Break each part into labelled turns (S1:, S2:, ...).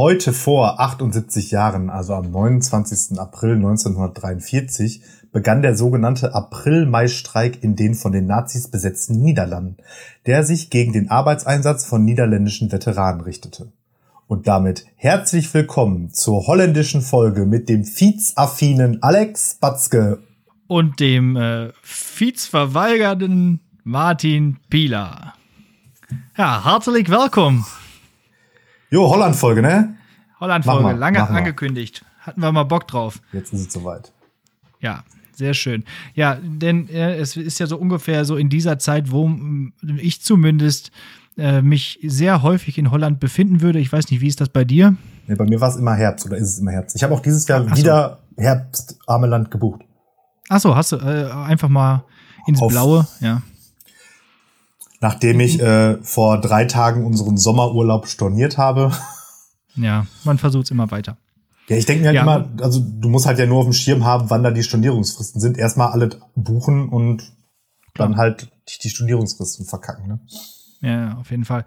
S1: Heute vor 78 Jahren, also am 29. April 1943, begann der sogenannte April-Mai-Streik in den von den Nazis besetzten Niederlanden, der sich gegen den Arbeitseinsatz von niederländischen Veteranen richtete. Und damit herzlich willkommen zur holländischen Folge mit dem Viez-affinen Alex Batzke
S2: und dem äh, Viez-verweigernden Martin Pieler. Ja, herzlich willkommen.
S1: Jo, Holland-Folge, ne?
S2: Holland-Folge, lange angekündigt. Hatten wir mal Bock drauf.
S1: Jetzt ist es soweit.
S2: Ja, sehr schön. Ja, denn äh, es ist ja so ungefähr so in dieser Zeit, wo ich zumindest äh, mich sehr häufig in Holland befinden würde. Ich weiß nicht, wie ist das bei dir?
S1: Nee, bei mir war es immer Herbst oder ist es immer Herbst. Ich habe auch dieses Jahr Ach wieder so. Herbst Armeland gebucht.
S2: Achso, hast du äh, einfach mal ins Auf, Blaue, ja.
S1: Nachdem ich äh, vor drei Tagen unseren Sommerurlaub storniert habe.
S2: Ja, man versucht es immer weiter.
S1: Ja, ich denke mir halt ja. immer, also du musst halt ja nur auf dem Schirm haben, wann da die Stornierungsfristen sind. Erstmal alle buchen und dann halt die Stornierungsfristen verkacken, ne?
S2: Ja, auf jeden Fall.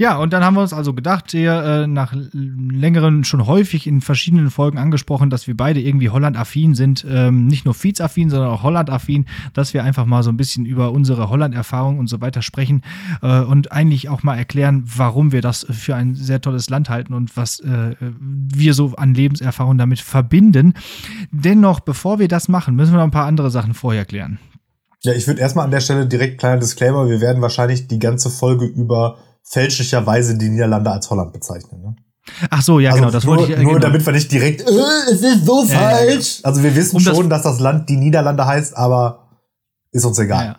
S2: Ja, und dann haben wir uns also gedacht, hier äh, nach längeren, schon häufig in verschiedenen Folgen angesprochen, dass wir beide irgendwie Holland-affin sind, ähm, nicht nur Feeds-affin, sondern auch Holland-affin, dass wir einfach mal so ein bisschen über unsere Holland-Erfahrung und so weiter sprechen äh, und eigentlich auch mal erklären, warum wir das für ein sehr tolles Land halten und was äh, wir so an Lebenserfahrung damit verbinden. Dennoch, bevor wir das machen, müssen wir noch ein paar andere Sachen vorher klären.
S1: Ja, ich würde erstmal an der Stelle direkt kleiner Disclaimer, wir werden wahrscheinlich die ganze Folge über fälschlicherweise die Niederlande als Holland bezeichnen. Ne?
S2: Ach so, ja,
S1: also
S2: genau. Das
S1: nur,
S2: wollte
S1: ich, nur genau. damit wir nicht direkt, äh, es ist so ja, falsch. Ja, also wir wissen um schon, das dass das Land die Niederlande heißt, aber ist uns egal. Ja,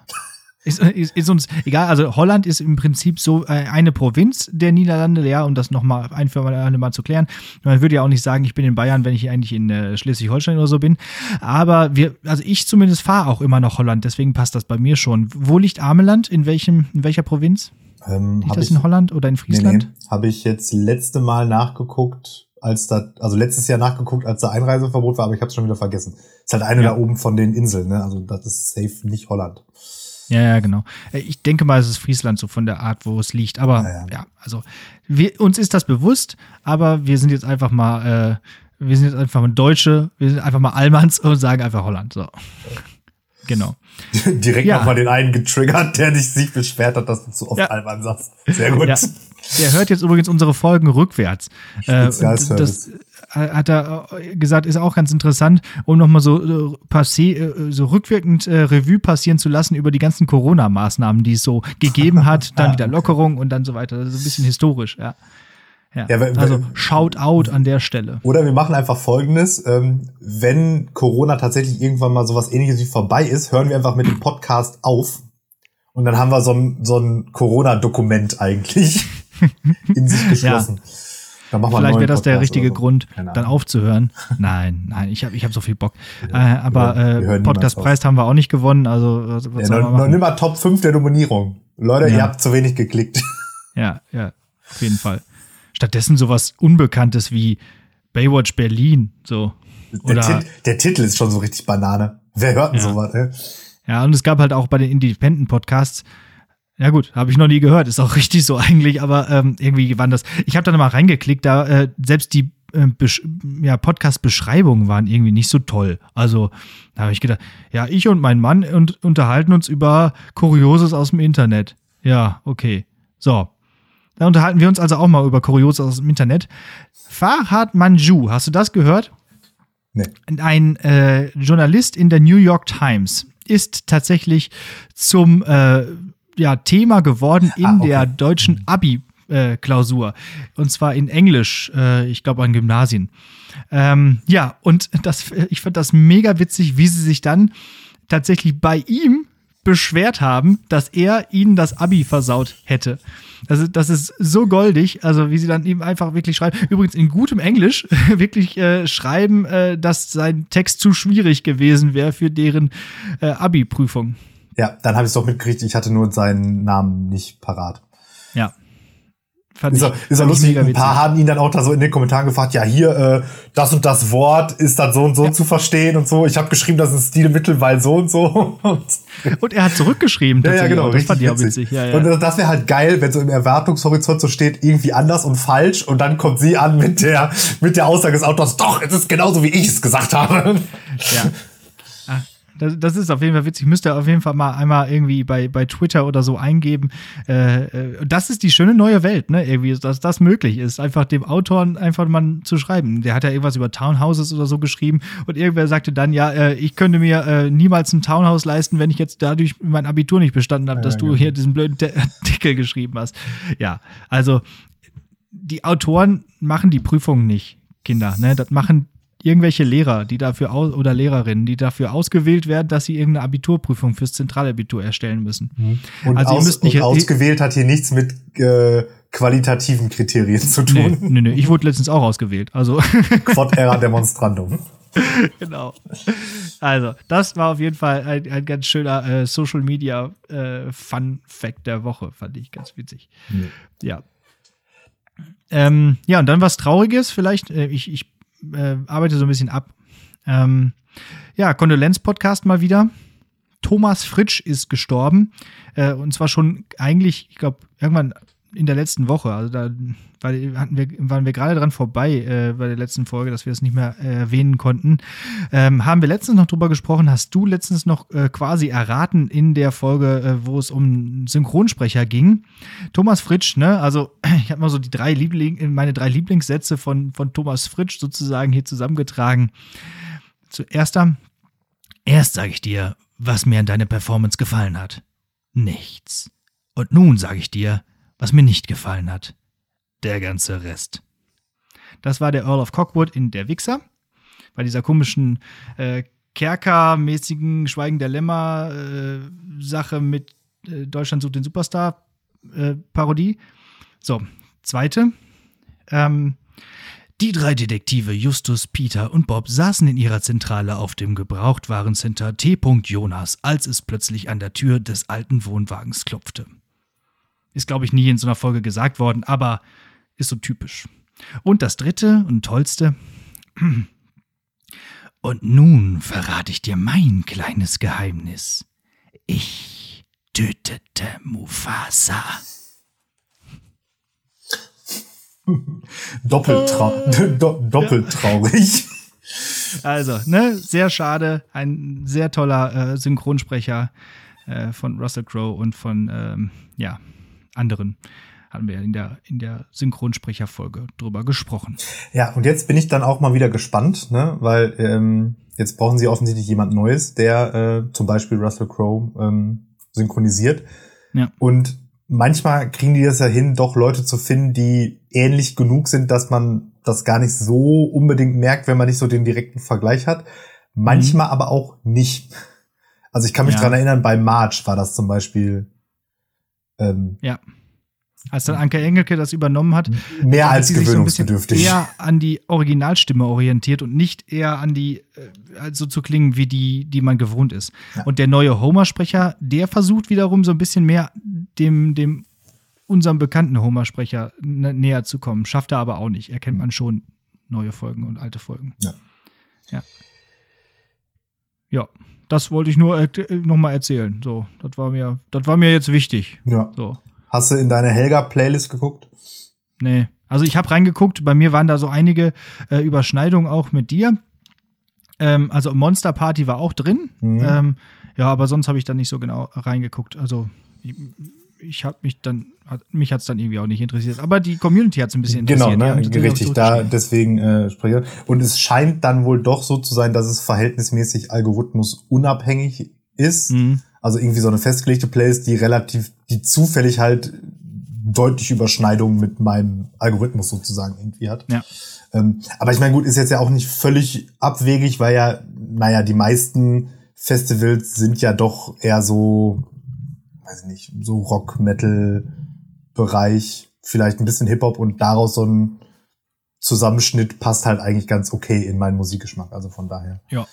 S2: ist, ist, ist, uns egal. Also Holland ist im Prinzip so äh, eine Provinz der Niederlande, ja, um das nochmal ein für alle Mal zu klären. Man würde ja auch nicht sagen, ich bin in Bayern, wenn ich eigentlich in äh, Schleswig-Holstein oder so bin. Aber wir, also ich zumindest fahre auch immer noch Holland, deswegen passt das bei mir schon. Wo liegt Ameland? In welchem, in welcher Provinz?
S1: Ähm,
S2: Liegt das ich, in Holland oder in Friesland? Nee,
S1: nee. Habe ich jetzt letzte Mal nachgeguckt, als da, also letztes Jahr nachgeguckt, als da Einreiseverbot war, aber ich habe es schon wieder vergessen. Ist halt eine ja. da oben von den Inseln, ne? Also das ist safe nicht Holland.
S2: Ja, ja, genau. Äh, ich denke mal, es ist Friesland so von der Art, wo es liegt. Aber ja, ja. ja also wir, uns ist das bewusst, aber wir sind jetzt einfach mal, äh, wir sind jetzt einfach mal Deutsche, wir sind einfach mal Allmanns und sagen einfach Holland. So. Genau.
S1: Direkt ja. nochmal den einen getriggert, der dich sich beschwert hat, dass du zu oft ja. Alman sagst. Sehr gut. Ja.
S2: Der hört jetzt übrigens unsere Folgen rückwärts. Äh, das äh, hat er äh, gesagt, ist auch ganz interessant, um nochmal so, passé, so rückwirkend Revue passieren zu lassen über die ganzen Corona-Maßnahmen, die es so gegeben hat, dann wieder Lockerung und dann so weiter. Das ist ein bisschen historisch, ja. Ja, ja also shout out an der Stelle.
S1: Oder wir machen einfach folgendes, ähm, wenn Corona tatsächlich irgendwann mal sowas ähnliches wie vorbei ist, hören wir einfach mit dem Podcast auf und dann haben wir so ein, so ein Corona-Dokument eigentlich in sich geschlossen. Ja.
S2: Vielleicht wäre das der richtige so. Grund, dann aufzuhören. Nein, nein, ich habe ich hab so viel Bock. Ja, äh, aber äh, Podcastpreis haben wir auch nicht gewonnen. Also
S1: was, was ja, noch, noch nimm mal Top 5 der Nominierung. Leute, ja. ihr habt zu wenig geklickt.
S2: Ja, ja, auf jeden Fall. Stattdessen sowas Unbekanntes wie Baywatch Berlin. So.
S1: Oder, der, Tit der Titel ist schon so richtig Banane. Wer hört denn ja. sowas? Ey?
S2: Ja, und es gab halt auch bei den Independent-Podcasts, ja gut, habe ich noch nie gehört, ist auch richtig so eigentlich, aber ähm, irgendwie waren das. Ich habe da mal reingeklickt, da äh, selbst die äh, ja, Podcast-Beschreibungen waren irgendwie nicht so toll. Also da habe ich gedacht, ja, ich und mein Mann und, unterhalten uns über Kurioses aus dem Internet. Ja, okay. So, da unterhalten wir uns also auch mal über Kurios aus dem Internet. Farhad Manju, hast du das gehört?
S1: Nee.
S2: Ein äh, Journalist in der New York Times ist tatsächlich zum äh, ja, Thema geworden in ah, okay. der deutschen Abi-Klausur. Äh, und zwar in Englisch, äh, ich glaube an Gymnasien. Ähm, ja, und das, ich fand das mega witzig, wie sie sich dann tatsächlich bei ihm beschwert haben, dass er ihnen das Abi versaut hätte. Das ist, das ist so goldig, also wie sie dann eben einfach wirklich schreiben. Übrigens in gutem Englisch wirklich äh, schreiben, äh, dass sein Text zu schwierig gewesen wäre für deren äh, Abi-Prüfung.
S1: Ja, dann habe ich es doch mitgekriegt, ich hatte nur seinen Namen nicht parat.
S2: Ja. fand
S1: ist
S2: ich,
S1: ist er lustig. Ein paar haben ihn dann auch da so in den Kommentaren gefragt, ja, hier, äh, das und das Wort ist dann so und so ja. zu verstehen und so. Ich habe geschrieben, das ist Stilmittel, weil so und so.
S2: und er hat zurückgeschrieben.
S1: Ja, ja, genau.
S2: Das fand ich auch witzig. Ja, ja.
S1: Und das wäre halt geil, wenn so im Erwartungshorizont so steht, irgendwie anders und falsch und dann kommt sie an mit der, mit der Aussage des Autors, doch, es ist genauso, wie ich es gesagt habe.
S2: Ja. Das, das ist auf jeden Fall witzig. Müsst ihr auf jeden Fall mal einmal irgendwie bei, bei Twitter oder so eingeben. Äh, äh, das ist die schöne neue Welt, ne? Irgendwie, dass das möglich ist, einfach dem Autoren einfach mal zu schreiben. Der hat ja irgendwas über Townhouses oder so geschrieben und irgendwer sagte dann, ja, äh, ich könnte mir äh, niemals ein Townhouse leisten, wenn ich jetzt dadurch mein Abitur nicht bestanden habe, ja, dass ja, du genau. hier diesen blöden Artikel geschrieben hast. Ja, also die Autoren machen die Prüfungen nicht. Kinder, ne? Das machen irgendwelche Lehrer, die dafür aus oder Lehrerinnen, die dafür ausgewählt werden, dass sie irgendeine Abiturprüfung fürs Zentralabitur erstellen müssen.
S1: Mhm. Und, also aus, ihr müsst nicht, ausgewählt hat hier nichts mit äh, qualitativen Kriterien zu tun.
S2: Nee, nee, nee. ich wurde letztens auch ausgewählt. Also
S1: Quod era demonstrandum.
S2: genau. Also, das war auf jeden Fall ein, ein ganz schöner äh, Social Media äh, Fun Fact der Woche, fand ich ganz witzig. Nee. Ja. Ähm, ja, und dann was Trauriges, vielleicht, äh, ich, ich äh, arbeite so ein bisschen ab. Ähm, ja, Kondolenz-Podcast mal wieder. Thomas Fritsch ist gestorben. Äh, und zwar schon eigentlich, ich glaube, irgendwann in der letzten Woche. Also da weil hatten wir, waren wir gerade dran vorbei äh, bei der letzten Folge, dass wir das nicht mehr äh, erwähnen konnten. Ähm, haben wir letztens noch drüber gesprochen, hast du letztens noch äh, quasi erraten in der Folge, äh, wo es um Synchronsprecher ging. Thomas Fritsch, ne? Also ich habe mal so die drei Liebling, meine drei Lieblingssätze von, von Thomas Fritsch sozusagen hier zusammengetragen. Zuerst, erst sage ich dir, was mir an deiner Performance gefallen hat. Nichts. Und nun sage ich dir, was mir nicht gefallen hat der ganze Rest. Das war der Earl of Cockwood in Der Wichser. Bei dieser komischen äh, Kerker-mäßigen Schweigen der Lämmer-Sache äh, mit äh, Deutschland sucht den Superstar-Parodie. so, zweite. Ähm, die drei Detektive Justus, Peter und Bob saßen in ihrer Zentrale auf dem Gebrauchtwarencenter T. Jonas, als es plötzlich an der Tür des alten Wohnwagens klopfte. Ist, glaube ich, nie in so einer Folge gesagt worden, aber ist so typisch. Und das dritte und tollste. Und nun verrate ich dir mein kleines Geheimnis. Ich tötete Mufasa.
S1: Doppeltrau äh, do doppelt traurig.
S2: Also, ne, sehr schade. Ein sehr toller äh, Synchronsprecher äh, von Russell Crowe und von, ähm, ja, anderen hatten wir in der, in der Synchronsprecherfolge drüber gesprochen.
S1: Ja, und jetzt bin ich dann auch mal wieder gespannt, ne? weil ähm, jetzt brauchen sie offensichtlich jemand Neues, der äh, zum Beispiel Russell Crowe ähm, synchronisiert. Ja. Und manchmal kriegen die das ja hin, doch Leute zu finden, die ähnlich genug sind, dass man das gar nicht so unbedingt merkt, wenn man nicht so den direkten Vergleich hat. Manchmal mhm. aber auch nicht. Also ich kann mich ja. dran erinnern, bei March war das zum Beispiel.
S2: Ähm, ja. Als dann Anke Engelke das übernommen hat,
S1: mehr als sie gewöhnungsbedürftig.
S2: Sich so eher an die Originalstimme orientiert und nicht eher an die, äh, so also zu klingen wie die, die man gewohnt ist. Ja. Und der neue Homer-Sprecher, der versucht wiederum so ein bisschen mehr dem, dem unserem bekannten Homer-Sprecher näher zu kommen. Schafft er aber auch nicht. Erkennt man schon neue Folgen und alte Folgen. Ja. Ja. Ja, das wollte ich nur äh, nochmal erzählen. So, das war mir, das war mir jetzt wichtig.
S1: Ja.
S2: So.
S1: Hast du in deine Helga-Playlist geguckt?
S2: Nee. Also ich habe reingeguckt, bei mir waren da so einige äh, Überschneidungen auch mit dir. Ähm, also Monster Party war auch drin. Mhm. Ähm, ja, aber sonst habe ich da nicht so genau reingeguckt. Also ich, ich habe mich dann, mich hat es dann irgendwie auch nicht interessiert. Aber die Community hat es ein bisschen
S1: genau,
S2: interessiert.
S1: Genau, ne? richtig, da deswegen äh, spreche Und es scheint dann wohl doch so zu sein, dass es verhältnismäßig algorithmusunabhängig ist. Mhm. Also irgendwie so eine festgelegte Playlist, die relativ, die zufällig halt deutlich Überschneidungen mit meinem Algorithmus sozusagen irgendwie hat. Ja. Ähm, aber ich meine, gut, ist jetzt ja auch nicht völlig abwegig, weil ja, naja, die meisten Festivals sind ja doch eher so, weiß ich nicht, so Rock-Metal-Bereich, vielleicht ein bisschen Hip-Hop und daraus so ein Zusammenschnitt passt halt eigentlich ganz okay in meinen Musikgeschmack. Also von daher.
S2: Ja.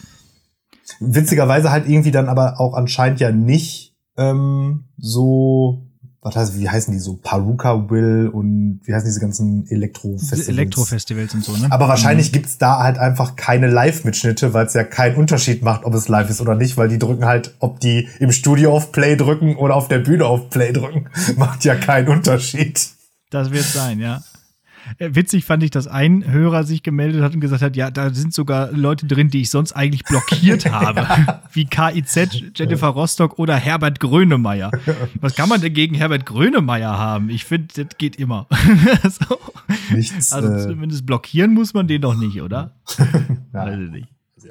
S1: Witzigerweise halt irgendwie dann aber auch anscheinend ja nicht ähm, so was heißt, wie heißen die so? Paruka Will und wie heißen diese ganzen Elektro-Festivals?
S2: Elektro-Festivals und so, ne?
S1: Aber wahrscheinlich mhm. gibt's da halt einfach keine Live-Mitschnitte, weil es ja keinen Unterschied macht, ob es live ist oder nicht, weil die drücken halt, ob die im Studio auf Play drücken oder auf der Bühne auf Play drücken, macht ja keinen Unterschied.
S2: Das wird sein, ja. Äh, witzig fand ich, dass ein Hörer sich gemeldet hat und gesagt hat, ja, da sind sogar Leute drin, die ich sonst eigentlich blockiert habe. Wie KIZ, Jennifer Rostock oder Herbert Grönemeyer. Was kann man denn gegen Herbert Grönemeyer haben? Ich finde, das geht immer. so. Nichts, also äh, zumindest blockieren muss man den doch nicht, oder? ja. Weiß ich nicht.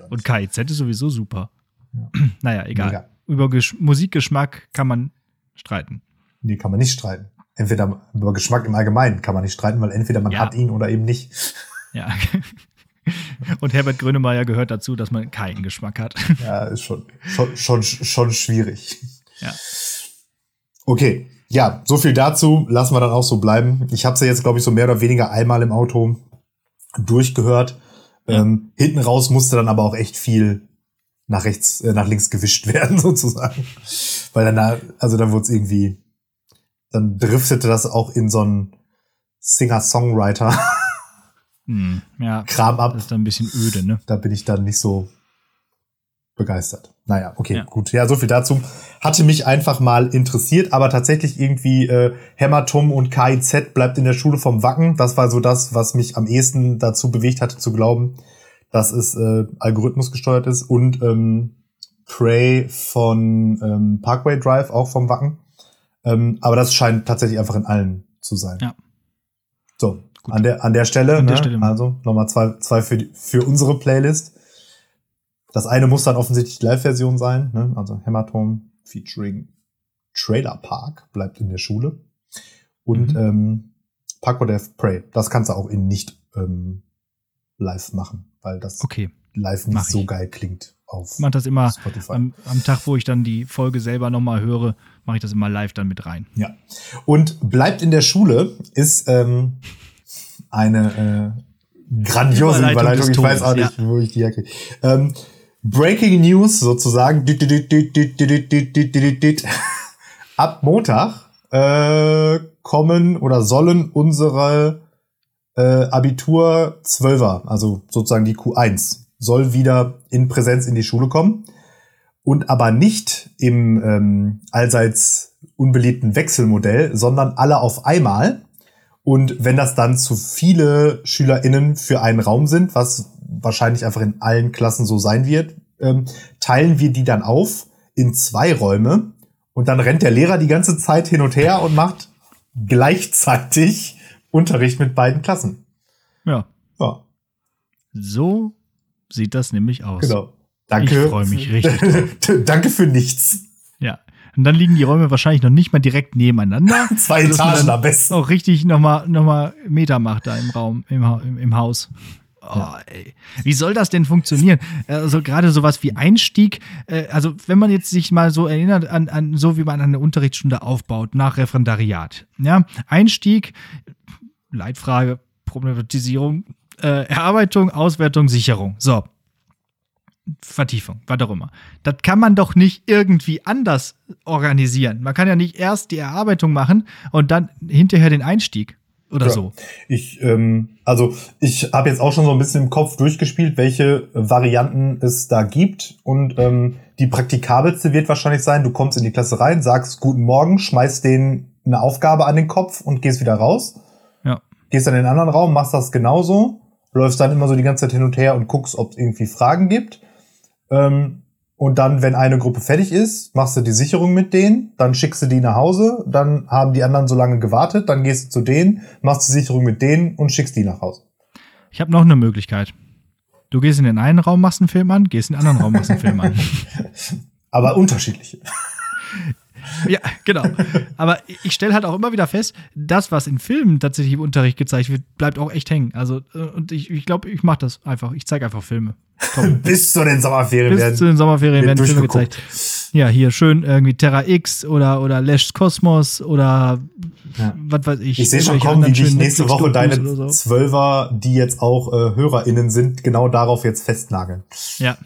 S2: Und KIZ ist sowieso super. Ja. Naja, egal. Mega. Über Gesch Musikgeschmack kann man streiten.
S1: Nee, kann man nicht streiten entweder über Geschmack im Allgemeinen kann man nicht streiten, weil entweder man ja. hat ihn oder eben nicht.
S2: Ja. Und Herbert Grönemeyer gehört dazu, dass man keinen Geschmack hat.
S1: Ja, ist schon, schon, schon, schon schwierig.
S2: Ja.
S1: Okay, ja, so viel dazu. Lassen wir dann auch so bleiben. Ich habe sie ja jetzt, glaube ich, so mehr oder weniger einmal im Auto durchgehört. Ja. Ähm, hinten raus musste dann aber auch echt viel nach rechts, äh, nach links gewischt werden, sozusagen. Weil dann da, also dann wurde es irgendwie dann driftete das auch in so einen Singer-Songwriter
S2: hm, ja,
S1: Kram ab.
S2: Das ist dann ein bisschen öde, ne?
S1: Da bin ich dann nicht so begeistert. Naja, okay, ja. gut. Ja, so viel dazu. Hatte mich einfach mal interessiert, aber tatsächlich irgendwie äh, Hämatom und KIZ bleibt in der Schule vom Wacken. Das war so das, was mich am ehesten dazu bewegt hatte zu glauben, dass es äh, Algorithmus gesteuert ist und ähm, Prey von ähm, Parkway Drive auch vom Wacken. Ähm, aber das scheint tatsächlich einfach in allen zu sein.
S2: Ja.
S1: So, Gut. an der, an der Stelle, an der ne? Stelle. also nochmal zwei, zwei für, die, für unsere Playlist. Das eine muss dann offensichtlich die Live-Version sein, ne? also Hämatom featuring Trailer Park bleibt in der Schule. Und mhm. ähm, Paco Death Prey, das kannst du auch in nicht ähm, live machen, weil das
S2: okay.
S1: live nicht so geil klingt auf
S2: Ich mache das immer am, am, Tag, wo ich dann die Folge selber nochmal höre, mache ich das immer live dann mit rein.
S1: Ja. Und bleibt in der Schule ist ähm, eine äh, grandiose Überleitung. Überleitung. Ich weiß auch nicht, ja. wo ich die herkriege. Ähm, Breaking News sozusagen. Ab Montag äh, kommen oder sollen unsere äh, Abitur 12er, also sozusagen die Q1, soll wieder in Präsenz in die Schule kommen und aber nicht im ähm, allseits unbeliebten Wechselmodell, sondern alle auf einmal. Und wenn das dann zu viele SchülerInnen für einen Raum sind, was wahrscheinlich einfach in allen Klassen so sein wird, ähm, teilen wir die dann auf in zwei Räume und dann rennt der Lehrer die ganze Zeit hin und her und macht gleichzeitig Unterricht mit beiden Klassen.
S2: Ja.
S1: Ja.
S2: So sieht das nämlich aus.
S1: Genau. Danke.
S2: Ich freue mich richtig.
S1: Danke für nichts.
S2: Ja. Und dann liegen die Räume wahrscheinlich noch nicht mal direkt nebeneinander.
S1: Zwei Etagen am besten.
S2: Auch richtig nochmal noch mal Meter macht da im Raum, im, im, im Haus. Oh, ey. Wie soll das denn funktionieren? Also gerade sowas wie Einstieg, äh, also wenn man jetzt sich mal so erinnert an, an so wie man eine Unterrichtsstunde aufbaut nach Referendariat. Ja, Einstieg, Leitfrage, Problematisierung, äh, Erarbeitung, Auswertung, Sicherung. So. Vertiefung, was auch immer. Das kann man doch nicht irgendwie anders organisieren. Man kann ja nicht erst die Erarbeitung machen und dann hinterher den Einstieg oder ja. so.
S1: Ich, ähm, also ich habe jetzt auch schon so ein bisschen im Kopf durchgespielt, welche Varianten es da gibt. Und ähm, die praktikabelste wird wahrscheinlich sein, du kommst in die Klasse rein, sagst Guten Morgen, schmeißt denen eine Aufgabe an den Kopf und gehst wieder raus. Gehst dann in den anderen Raum, machst das genauso läufst dann immer so die ganze Zeit hin und her und guckst, ob es irgendwie Fragen gibt. Ähm, und dann, wenn eine Gruppe fertig ist, machst du die Sicherung mit denen, dann schickst du die nach Hause, dann haben die anderen so lange gewartet, dann gehst du zu denen, machst die Sicherung mit denen und schickst die nach Hause.
S2: Ich habe noch eine Möglichkeit. Du gehst in den einen Raum, machst einen Film an, gehst in den anderen Raum, machst einen Film an.
S1: Aber unterschiedliche.
S2: Ja, genau. Aber ich stelle halt auch immer wieder fest, das, was in Filmen tatsächlich im Unterricht gezeigt wird, bleibt auch echt hängen. Also, äh, und ich glaube, ich, glaub, ich mache das einfach. Ich zeige einfach Filme.
S1: Bis zu den Sommerferien
S2: Bis werden. Bis zu den Sommerferien werden Filme gezeigt. Ja, hier schön irgendwie Terra X oder, oder Lash's Kosmos oder ja. was weiß ich.
S1: Ich sehe schon kommen, wie dich nächste Woche deine so. Zwölfer, die jetzt auch äh, HörerInnen sind, genau darauf jetzt festnageln.
S2: Ja.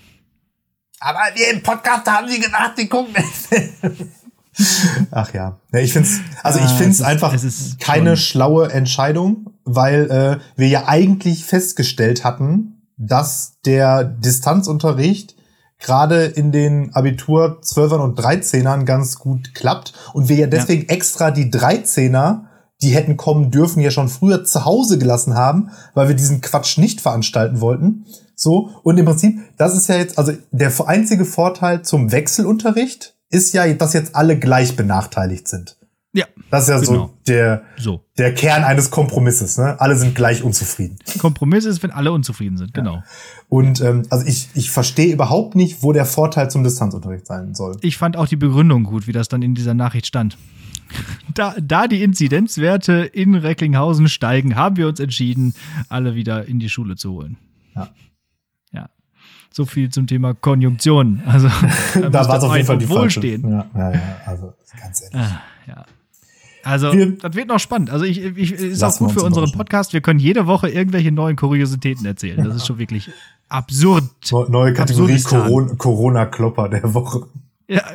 S1: Aber wir im Podcast haben sie gedacht, die gucken. Ach ja. ja ich finde also ich
S2: Ah,
S1: finde
S2: es
S1: einfach keine schlaue Entscheidung, weil äh, wir ja eigentlich festgestellt hatten, dass der Distanzunterricht gerade in den Abitur 12ern und 13ern ganz gut klappt und wir ja deswegen extra die 13er, die hätten kommen dürfen, ja schon früher zu Hause gelassen haben, weil wir diesen Quatsch nicht veranstalten wollten. So, und im Prinzip, das ist ja jetzt, also der einzige Vorteil zum Wechselunterricht ist ja, dass jetzt alle gleich benachteiligt sind.
S2: Ja,
S1: Das ist ja
S2: Genau.
S1: so der,
S2: so.
S1: der Kern eines Kompromisses. Ne? Alle sind gleich unzufrieden.
S2: Kompromiss ist, wenn alle unzufrieden sind, genau.
S1: Und ähm, also ich, ich verstehe überhaupt nicht, wo der Vorteil zum Distanzunterricht sein soll.
S2: Ich fand auch die Begründung gut, wie das dann in dieser Nachricht stand. Da, da die Inzidenzwerte in Recklinghausen steigen, haben wir uns entschieden, alle wieder in die Schule zu holen.
S1: Ja.
S2: Ja. So viel zum Thema Konjunktion. Also,
S1: Da war es auf jeden Fall die falsche.
S2: Wohlstehen.
S1: Ja, ja, ja, also ganz ehrlich.
S2: Ah, ja. Also,
S1: Wir-
S2: das wird noch spannend. Also, ich, ich ist auch gut für
S1: uns
S2: unseren. Podcast. Wir können jede Woche irgendwelche neuen Kuriositäten erzählen. Das ist schon wirklich absurd.
S1: Neu- Neue Kategorie Corona-Klopper der Woche.
S2: Ja.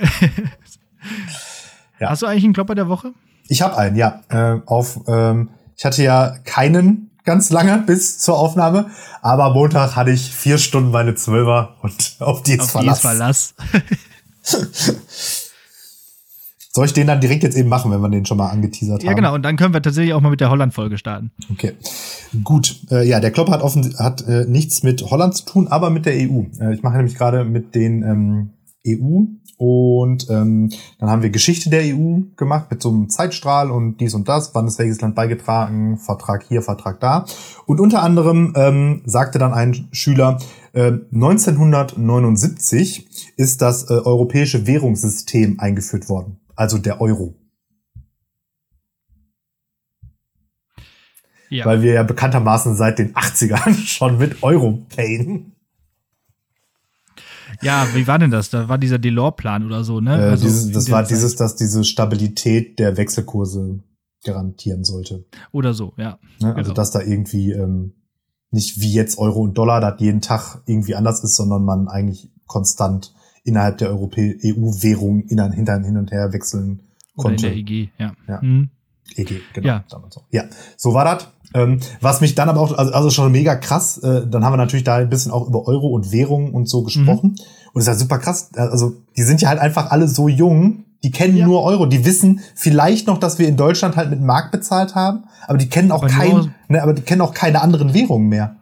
S1: Ja.
S2: Hast du eigentlich einen Klopper der Woche?
S1: Ich habe einen, ja. Äh, auf, ähm, ich hatte ja keinen ganz lange bis zur Aufnahme, aber Montag hatte ich vier Stunden meine Zwölfer und auf die ist
S2: Auf die ist
S1: Verlass.
S2: Verlass.
S1: Soll ich den dann direkt jetzt eben machen, wenn wir den schon mal angeteasert haben?
S2: Ja, genau. Und dann können wir tatsächlich auch mal mit der Holland-Folge starten.
S1: Okay, gut. Äh, ja, der Klopp hat offen hat äh, nichts mit Holland zu tun, aber mit der EU. Äh, ich mache nämlich gerade mit den ähm, EU und ähm, dann haben wir Geschichte der EU gemacht mit so einem Zeitstrahl und dies und das, wann ist welches Land beigetragen, Vertrag hier, Vertrag da. Und unter anderem ähm, sagte dann ein Schüler, äh, 1979 ist das äh, europäische Währungssystem eingeführt worden, also der Euro.
S2: Ja.
S1: weil wir ja bekanntermaßen seit den 80ern schon mit Euro payen.
S2: Ja, wie war denn das? Da war dieser Delors-Plan oder so, ne?
S1: Äh,
S2: Also
S1: dieses, das war
S2: Zeit.
S1: dieses, dass diese Stabilität der Wechselkurse garantieren sollte.
S2: Oder so, ja.
S1: Ne? Also
S2: Genau.
S1: dass da irgendwie ähm, nicht wie jetzt Euro und Dollar, das jeden Tag irgendwie anders ist, sondern man eigentlich konstant innerhalb der EU-Währung hin, hinter- hin und her wechseln
S2: Oder in
S1: konnte.
S2: der EG, ja.
S1: Ja.
S2: Mhm.
S1: EG, genau.
S2: Ja.
S1: damals so. ja, so war das. Ähm, was mich dann aber auch, also, also schon mega krass, äh, dann haben wir natürlich da ein bisschen auch über Euro und Währung und so gesprochen.
S2: Mhm.
S1: Und es ist halt super krass. Also, die sind ja halt einfach alle so jung, die kennen
S2: Ja.
S1: nur Euro. Die wissen vielleicht noch, dass wir in Deutschland halt mit Mark bezahlt haben, aber die kennen auch
S2: Aber
S1: kein, ne, aber die kennen auch keine anderen Währungen mehr.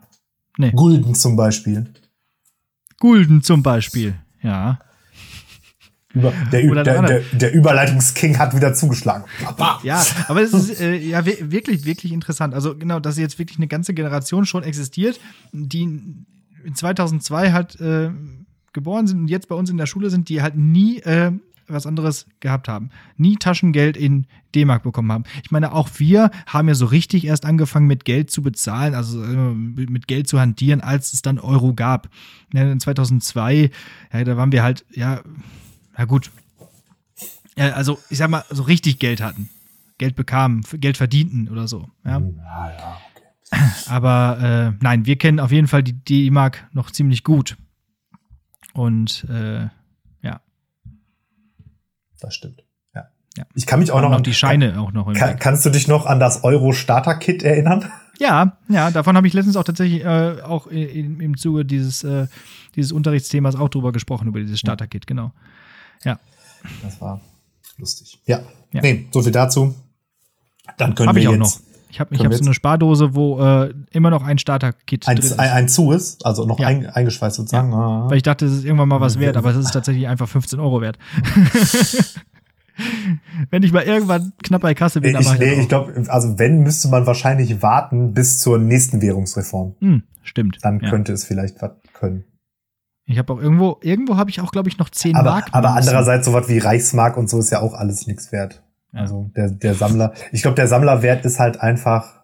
S2: Nee.
S1: Gulden zum Beispiel.
S2: Gulden zum Beispiel, ja.
S1: Über, der,
S2: Oder
S1: der, der, der Überleitungsking hat wieder zugeschlagen.
S2: Ja, aber es ist äh, ja wi- wirklich, wirklich interessant. Also genau, dass jetzt wirklich eine ganze Generation schon existiert, die in 2002 halt äh, geboren sind und jetzt bei uns in der Schule sind, die halt nie äh, was anderes gehabt haben. Nie Taschengeld in D-Mark bekommen haben. Ich meine, auch wir haben ja so richtig erst angefangen mit Geld zu bezahlen, also äh, mit Geld zu hantieren, als es dann Euro gab. Ja, in 2002, ja, da waren wir halt, ja, na gut, ja, also ich sag mal, so richtig Geld hatten. Geld bekamen, Geld verdienten oder so. Ja.
S1: Ja, ja, okay.
S2: Aber äh, nein, wir kennen auf jeden Fall die D-Mark noch ziemlich gut. Und äh, ja,
S1: Das stimmt. Ja.
S2: Ja.
S1: Ich kann mich auch noch
S2: noch
S1: an
S2: die Scheine auch noch
S1: Kann, kannst du dich noch an das Euro-Starter-Kit erinnern?
S2: Ja, ja, davon habe ich letztens auch tatsächlich äh, auch i- im, im Zuge dieses, äh, dieses Unterrichtsthemas auch drüber gesprochen, über dieses Starter-Kit, genau. Ja,
S1: Das war lustig. Ja.
S2: Ja.
S1: Nee, so viel dazu. Dann können
S2: habe
S1: wir
S2: ich auch
S1: jetzt
S2: noch. Ich habe ich hab so eine Spardose, wo äh, immer noch ein Starter-Kit drin ist.
S1: ein, ein zu ist, also noch
S2: Ja.
S1: ein, eingeschweißt sozusagen. Ah.
S2: Weil ich dachte, es ist irgendwann mal was wert, aber es ist tatsächlich einfach 15 Euro wert. Wenn ich mal irgendwann knapp bei Kasse bin, dann
S1: Ich,
S2: ich
S1: nee,
S2: das
S1: ich glaube, also wenn, müsste man wahrscheinlich warten bis zur nächsten Währungsreform.
S2: Hm, stimmt.
S1: Dann
S2: ja.
S1: könnte es vielleicht was können.
S2: Ich habe auch irgendwo, irgendwo habe ich auch, glaube ich, noch 10
S1: Aber,
S2: Mark.
S1: aber andererseits sowas wie Reichsmark und so ist ja auch alles nichts wert.
S2: Ja.
S1: Also der, der Sammler, ich glaube, der Sammlerwert ist halt einfach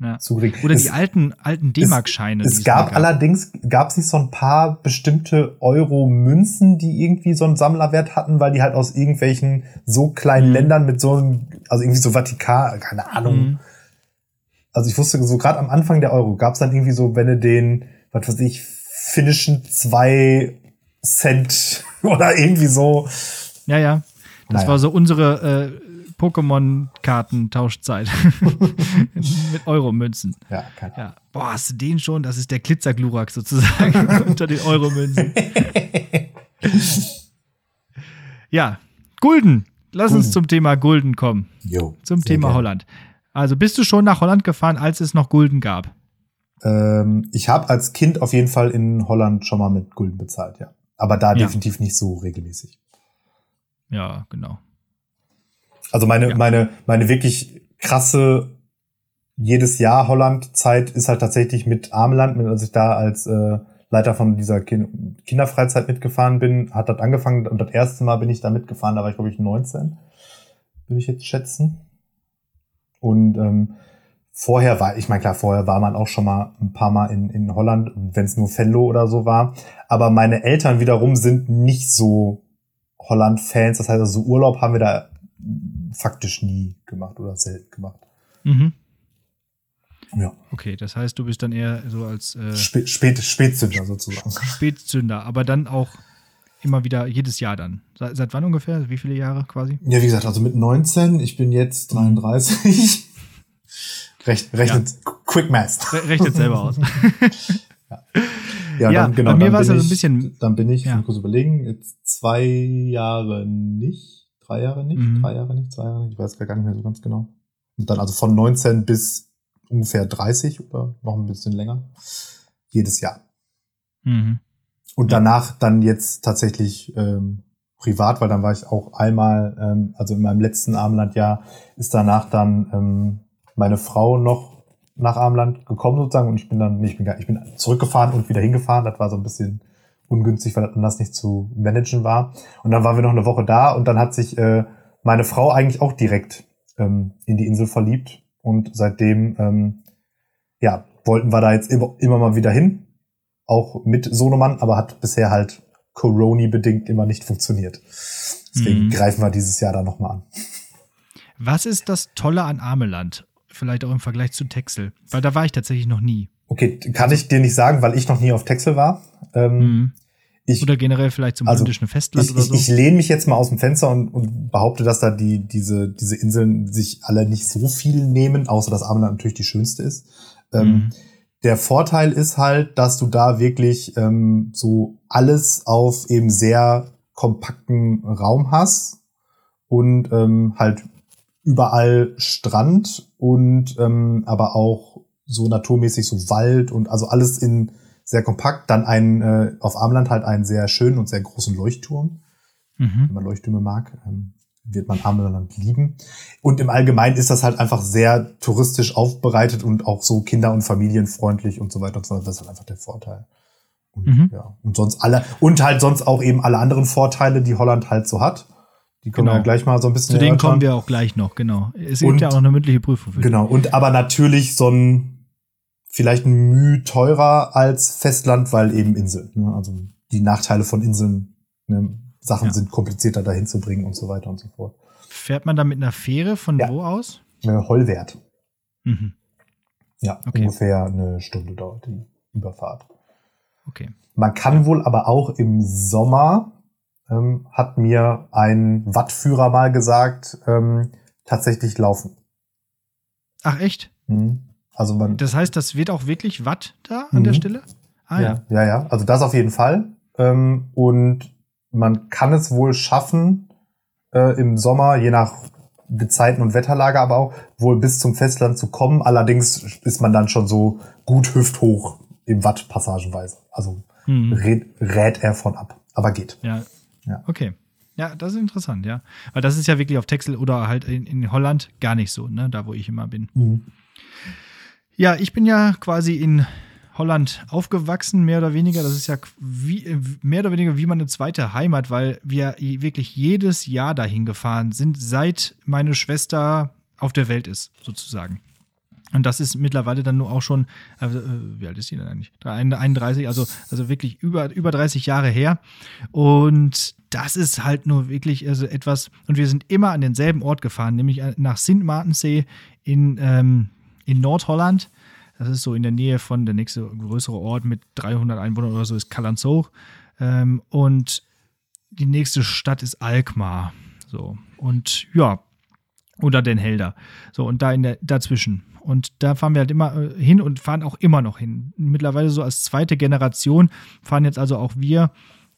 S2: Ja.
S1: zu gering.
S2: Oder
S1: es,
S2: die alten, alten D-Mark-Scheine. die
S1: Es
S2: mal
S1: gab allerdings, gab es nicht so ein paar bestimmte Euro-Münzen, die irgendwie so einen Sammlerwert hatten, weil die halt aus irgendwelchen so kleinen
S2: Mhm.
S1: Ländern mit so einem, also irgendwie so Vatikan, keine Ahnung.
S2: Mhm.
S1: Also ich wusste so gerade am Anfang der Euro gab es dann irgendwie so, wenn du den, was weiß ich, finnischen zwei Cent oder irgendwie so.
S2: Ja, ja. Das
S1: Naja.
S2: war so unsere äh, Pokémon-Kartentauschzeit. Mit Euromünzen.
S1: Ja, keine Ahnung.
S2: Ja. Boah, hast du den schon? Das ist der Glitzerglurak sozusagen unter den Euromünzen. ja, Gulden. Lass uns
S1: Gulden.
S2: zum Thema Gulden kommen.
S1: Jo,
S2: Zum Thema
S1: gerne.
S2: Holland. Also bist du schon nach Holland gefahren, als es noch Gulden gab?
S1: Ähm, ich habe als Kind auf jeden Fall in Holland schon mal mit Gulden bezahlt, ja. Aber da
S2: Ja.
S1: definitiv nicht so regelmäßig.
S2: Ja, genau.
S1: Also meine,
S2: Ja.
S1: meine, meine wirklich krasse jedes Jahr Holland-Zeit ist halt tatsächlich mit Armland, mit- als ich da als äh, Leiter von dieser Kin Kinderfreizeit mitgefahren bin, hat das angefangen und das erste Mal bin ich da mitgefahren, da war ich glaube ich 19, würde ich jetzt schätzen. Und ähm, vorher war, ich meine klar, vorher war man auch schon mal ein paar Mal in, in Holland, wenn es nur Venlo oder so war. Aber meine Eltern wiederum sind nicht so Holland-Fans. Das heißt, also so Urlaub haben wir da faktisch nie gemacht oder selten gemacht.
S2: Mhm.
S1: Ja.
S2: Okay, das heißt, du bist dann eher so als äh,
S1: Spät, spät, Spätzünder sozusagen.
S2: Spätzünder, aber dann auch immer wieder jedes Jahr dann. Seit, seit wann ungefähr? Wie viele Jahre quasi?
S1: Ja, wie gesagt, also mit 19, ich bin jetzt 33. Recht, rechnet, Quick Math.
S2: Re rechnet selber aus.
S1: Ja,
S2: Ja,
S1: dann, genau,
S2: bei mir
S1: dann
S2: war es
S1: bin
S2: also ein
S1: ich-
S2: bisschen-
S1: Dann bin ich,
S2: Ja.
S1: kurz überlegen, jetzt zwei Jahre nicht, drei Jahre nicht,
S2: Mhm.
S1: drei Jahre nicht, zwei Jahre nicht, ich weiß gar nicht mehr so ganz genau. Und dann also von 19 bis ungefähr 30 oder noch ein bisschen länger. Jedes Jahr.
S2: mhm.
S1: Und danach dann jetzt tatsächlich ähm, privat, weil dann war ich auch einmal, ähm, also in meinem letzten Armlandjahr ist danach dann ähm, meine Frau noch nach Armland gekommen sozusagen und ich bin dann, nee, ich bin, ich bin zurückgefahren und wieder hingefahren. Das war so ein bisschen ungünstig, weil das anders nicht zu managen war. Und dann waren wir noch eine Woche da und dann hat sich äh, meine Frau eigentlich auch direkt ähm, in die Insel verliebt und seitdem ähm, ja wollten wir da jetzt immer, immer mal wieder hin auch mit Sohnemann, aber hat bisher halt Corona-bedingt immer nicht funktioniert. Deswegen
S2: Mhm.
S1: greifen wir dieses Jahr da nochmal an.
S2: Was ist das Tolle an Ameland? Vielleicht auch im Vergleich zu Texel. Weil da war ich tatsächlich noch nie.
S1: Okay, kann ich dir nicht sagen, weil ich noch nie auf Texel war. Ähm,
S2: Mhm.
S1: ich,
S2: Oder generell vielleicht zum
S1: Also,
S2: indischen Festland
S1: ich,
S2: oder
S1: ich,
S2: so.
S1: ich lehne mich jetzt mal aus dem Fenster und, und behaupte, dass da die, diese, diese Inseln sich alle nicht so viel nehmen, außer dass Ameland natürlich die schönste ist. Ähm,
S2: Mhm.
S1: Der Vorteil ist halt, dass du da wirklich ähm, so alles auf eben sehr kompakten Raum hast und ähm, halt überall Strand und ähm, aber auch so naturmäßig so Wald und also alles in sehr kompakt. Dann ein äh, auf Armland halt einen sehr schönen und sehr großen Leuchtturm wenn
S2: Mhm.
S1: man Leuchttürme mag, ähm, wird man Armland lieben. Und im Allgemeinen ist das halt einfach sehr touristisch aufbereitet und auch so kinder- und familienfreundlich und so weiter und so fort. Das ist halt einfach der Vorteil. Und,
S2: Mhm.
S1: ja, und sonst alle, und halt sonst auch eben alle anderen Vorteile, die Holland halt so hat. Die können
S2: Genau.
S1: wir gleich mal so ein bisschen
S2: Zu denen kommen wir auch gleich noch, genau. Es gibt
S1: Und-
S2: ja auch noch eine mündliche Prüfung für.
S1: Genau. Und aber natürlich so ein, vielleicht ein Mühe teurer als Festland, weil eben Insel. Ne? Also die Nachteile von Inseln, ne? Sachen
S2: Ja.
S1: sind komplizierter dahin zu bringen und so weiter und so fort.
S2: Fährt man da mit einer Fähre von
S1: Ja.
S2: wo aus?
S1: Hollwert.
S2: Mhm.
S1: Ja,
S2: Okay.
S1: ungefähr eine Stunde dauert die Überfahrt.
S2: Okay.
S1: Man kann wohl aber auch im Sommer, ähm, hat mir ein Wattführer mal gesagt, ähm, tatsächlich laufen.
S2: Ach echt?
S1: Mhm. Also man,
S2: Das heißt, das wird auch wirklich Watt da an
S1: Mhm.
S2: der Stelle? Ah
S1: ja, ja, ja, also das auf jeden Fall. Ähm, und man kann es wohl schaffen, äh, im Sommer, je nach Gezeiten und Wetterlage, aber auch wohl bis zum Festland zu kommen. Allerdings ist man dann schon so gut hüfthoch im Watt passagenweise. Also
S2: Mhm.
S1: rät, rät er von ab. Aber geht.
S2: Ja.
S1: Ja.
S2: Okay. Ja, das ist interessant, ja. Weil das ist ja wirklich auf Texel oder halt in, in Holland gar nicht so, ne? Da, wo ich immer bin. Ja, ich bin ja quasi in Holland aufgewachsen, mehr oder weniger. Das ist ja wie, äh, mehr oder weniger wie meine zweite Heimat, weil wir wirklich jedes Jahr dahin gefahren sind, seit meine Schwester auf der Welt ist, sozusagen. Und das ist mittlerweile dann nur auch schon, äh, äh, wie alt ist die denn eigentlich? 31, also, also wirklich über, über 30 Jahre her. Und das ist halt nur wirklich also etwas, und wir sind immer an denselben Ort gefahren, nämlich nach Sint Maartensee in, ähm, in Nordholland. Das ist so in der Nähe von der nächste größere Ort mit 300 Einwohnern oder so ist Kalanzoog. Ähm, und die nächste Stadt ist Alkmaar. So. Und ja, oder Den Helder. So, und da in der, dazwischen. Und da fahren wir halt immer äh, hin und fahren auch immer noch hin. Mittlerweile so als zweite Generation fahren jetzt also auch wir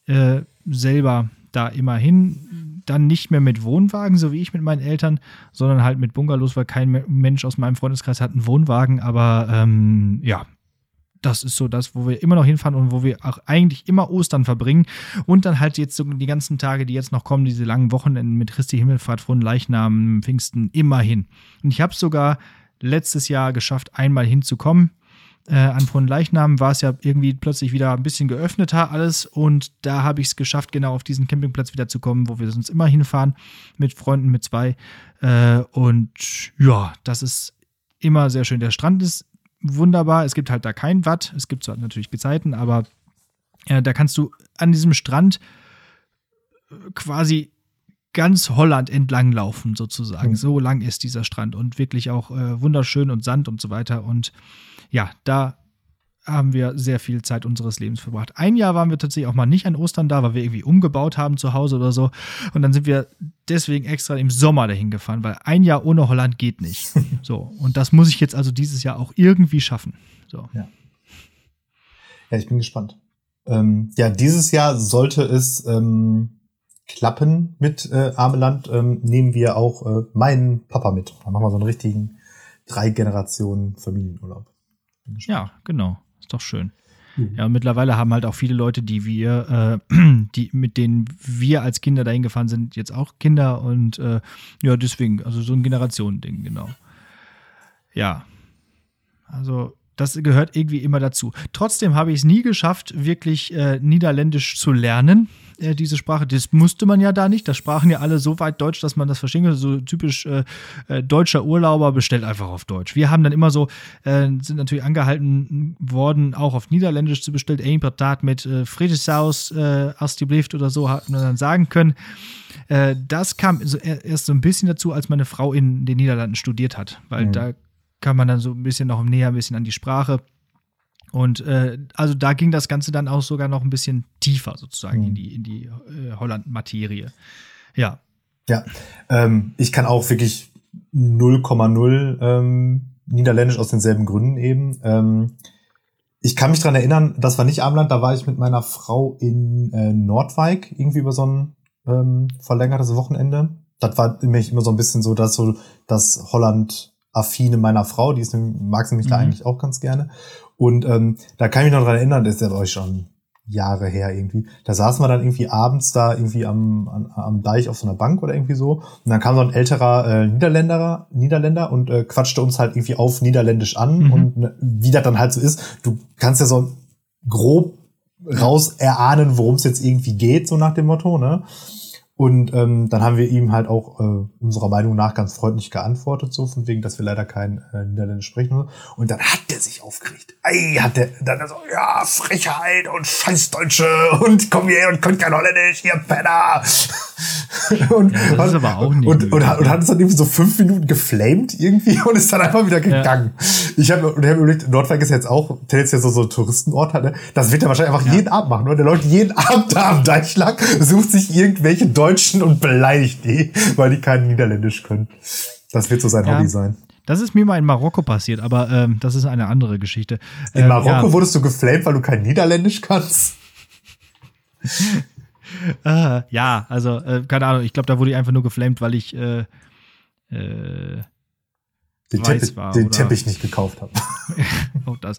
S2: äh, selber da immer hin. Dann nicht mehr mit Wohnwagen, so wie ich mit meinen Eltern, sondern halt mit Bungalows, weil kein Mensch aus meinem Freundeskreis hat einen Wohnwagen. Aber ähm, ja, das ist so das, wo wir immer noch hinfahren und wo wir auch eigentlich immer Ostern verbringen. Und dann halt jetzt so die ganzen Tage, die jetzt noch kommen, diese langen Wochenenden mit Christi Himmelfahrt, Frohen Leichnam, Pfingsten, immer hin. Und ich habe sogar letztes Jahr geschafft, einmal hinzukommen. Äh, an Frohen Leichnam war es ja irgendwie plötzlich wieder ein bisschen geöffneter alles und da habe ich es geschafft, genau auf diesen Campingplatz wieder zu kommen, wo wir sonst immer hinfahren, mit Freunden, mit zwei. Äh, und ja, das ist immer sehr schön. Der Strand ist wunderbar. Es gibt halt da kein Watt. Es gibt zwar natürlich Gezeiten, aber äh, da kannst du an diesem Strand äh, quasi ganz Holland entlang laufen, sozusagen. Mhm. So lang ist dieser Strand und wirklich auch äh, wunderschön und Sand und so weiter. Und ja, da haben wir sehr viel Zeit unseres Lebens verbracht. Ein Jahr waren wir tatsächlich auch mal nicht an Ostern da, weil wir irgendwie umgebaut haben zu Hause oder so. Und dann sind wir deswegen extra im Sommer dahin gefahren, weil ein Jahr ohne Holland geht nicht. so. Und das muss ich jetzt also dieses Jahr auch irgendwie schaffen. So.
S1: Ja. Ja, ich bin gespannt. Ähm, ja, dieses Jahr sollte es ähm, klappen mit äh, Armeland. Ähm, nehmen wir auch äh, meinen Papa mit. Dann machen wir so einen richtigen drei Generationen Familienurlaub.
S2: Ja, genau. Ist doch schön. Mhm. Ja, und mittlerweile haben halt auch viele Leute, die wir, äh, die, mit denen wir als Kinder dahin gefahren sind, jetzt auch Kinder und äh, ja, deswegen, also so ein Generationending, genau. Ja. Also, das gehört irgendwie immer dazu. Trotzdem habe ich es nie geschafft, wirklich äh, Niederländisch zu lernen äh, diese Sprache. Das musste man ja da nicht. Da sprachen ja alle so weit Deutsch, dass man das verstehen konnte. So typisch äh, äh, deutscher Urlauber bestellt einfach auf Deutsch. Wir haben dann immer so, äh, sind natürlich angehalten worden, auch auf Niederländisch zu bestellen. Ein Patat mit äh, Friedrichsaus, äh, Alsjeblieft oder so, hat man dann sagen können. Äh, das kam so, erst so ein bisschen dazu, als meine Frau in den Niederlanden studiert hat, weil mhm. da kam man dann so ein bisschen noch näher ein bisschen an die Sprache. Und äh, also da ging das Ganze dann auch sogar noch ein bisschen tiefer sozusagen mhm. in die, in die äh, Holland-Materie. Ja.
S1: Ja, ähm, ich kann auch wirklich 0,0 ähm, Niederländisch aus denselben Gründen eben. Ähm, ich kann mich dran erinnern, das war nicht Amland, da war ich mit meiner Frau in äh, Nordwijk, irgendwie über so ein ähm, verlängertes Wochenende. Das war nämlich immer so ein bisschen so, dass so das Holland-affine meiner Frau, die ist, mag sie mich mhm. da eigentlich auch ganz gerne. Und ähm, da kann ich mich noch dran erinnern, das ist ja euch schon Jahre her irgendwie. Da saßen wir dann irgendwie abends da irgendwie am, am, am Deich auf so einer Bank oder irgendwie so. Und dann kam so ein älterer äh, Niederländer, Niederländer und äh, quatschte uns halt irgendwie auf Niederländisch an. Mhm. Und ne, wie das dann halt so ist, du kannst ja so grob raus erahnen, worum es jetzt irgendwie geht, so nach dem Motto, ne? Und ähm, dann haben wir ihm halt auch äh, unserer Meinung nach ganz freundlich geantwortet, so von wegen, dass wir leider kein äh, Niederländisch sprechen. Und dann hat der sich aufgeregt. Ey, hat der dann so, ja, Frechheit und Scheißdeutsche und komm hier und könnt kein Holländisch, ihr Penner. und, ja, das ist aber auch nicht. Und, und, und, hat, und hat es dann irgendwie so fünf Minuten geflamed irgendwie und ist dann einfach wieder gegangen. Ja. Ich habe und ich hab überlegt, Nordwijk ist jetzt auch, ist ja so, so ein Touristenort ne? Das wird er wahrscheinlich einfach ja. jeden Abend machen. Oder? Der läuft jeden Abend da am Deich lang, sucht sich irgendwelche Deutschen und beleidigt die, weil die kein Niederländisch können. Das wird so sein ja. Hobby sein.
S2: Das ist mir mal in Marokko passiert, aber ähm, das ist eine andere Geschichte.
S1: In ähm, Marokko ja. wurdest du geflamed, weil du kein Niederländisch kannst?
S2: äh, ja, also, äh, keine Ahnung, ich glaube, da wurde ich einfach nur geflamed, weil ich äh, äh,
S1: den, Teppich, war, den Teppich nicht gekauft habe.
S2: auch das.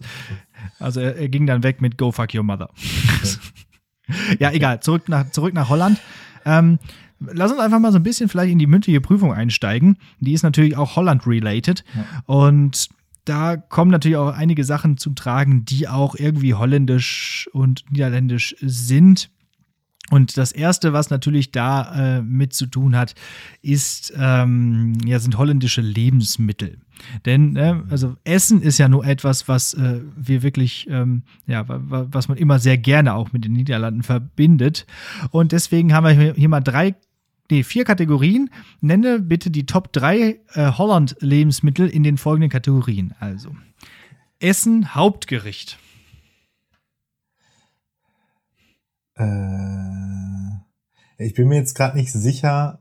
S2: Also er, er, ging dann weg mit Go fuck your mother. Okay. ja, egal. Zurück nach, zurück nach Holland. Ähm, lass uns einfach mal so ein bisschen vielleicht in die mündliche Prüfung einsteigen. Die ist natürlich auch Holland-related. Ja. Und da kommen natürlich auch einige Sachen zum Tragen, die auch irgendwie holländisch und niederländisch sind. Und das erste, was natürlich da äh, mit zu tun hat, ist, ähm, ja, sind holländische Lebensmittel. Denn, äh, also Essen ist ja nur etwas, was äh, wir wirklich, ähm, ja, was man immer sehr gerne auch mit den Niederlanden verbindet. Und deswegen haben wir hier mal drei nee, vier Kategorien. Nenne bitte die Top 3 äh, Holland-Lebensmittel in den folgenden Kategorien. Also Essen, Hauptgericht.
S1: Äh, ich bin mir jetzt gerade nicht sicher,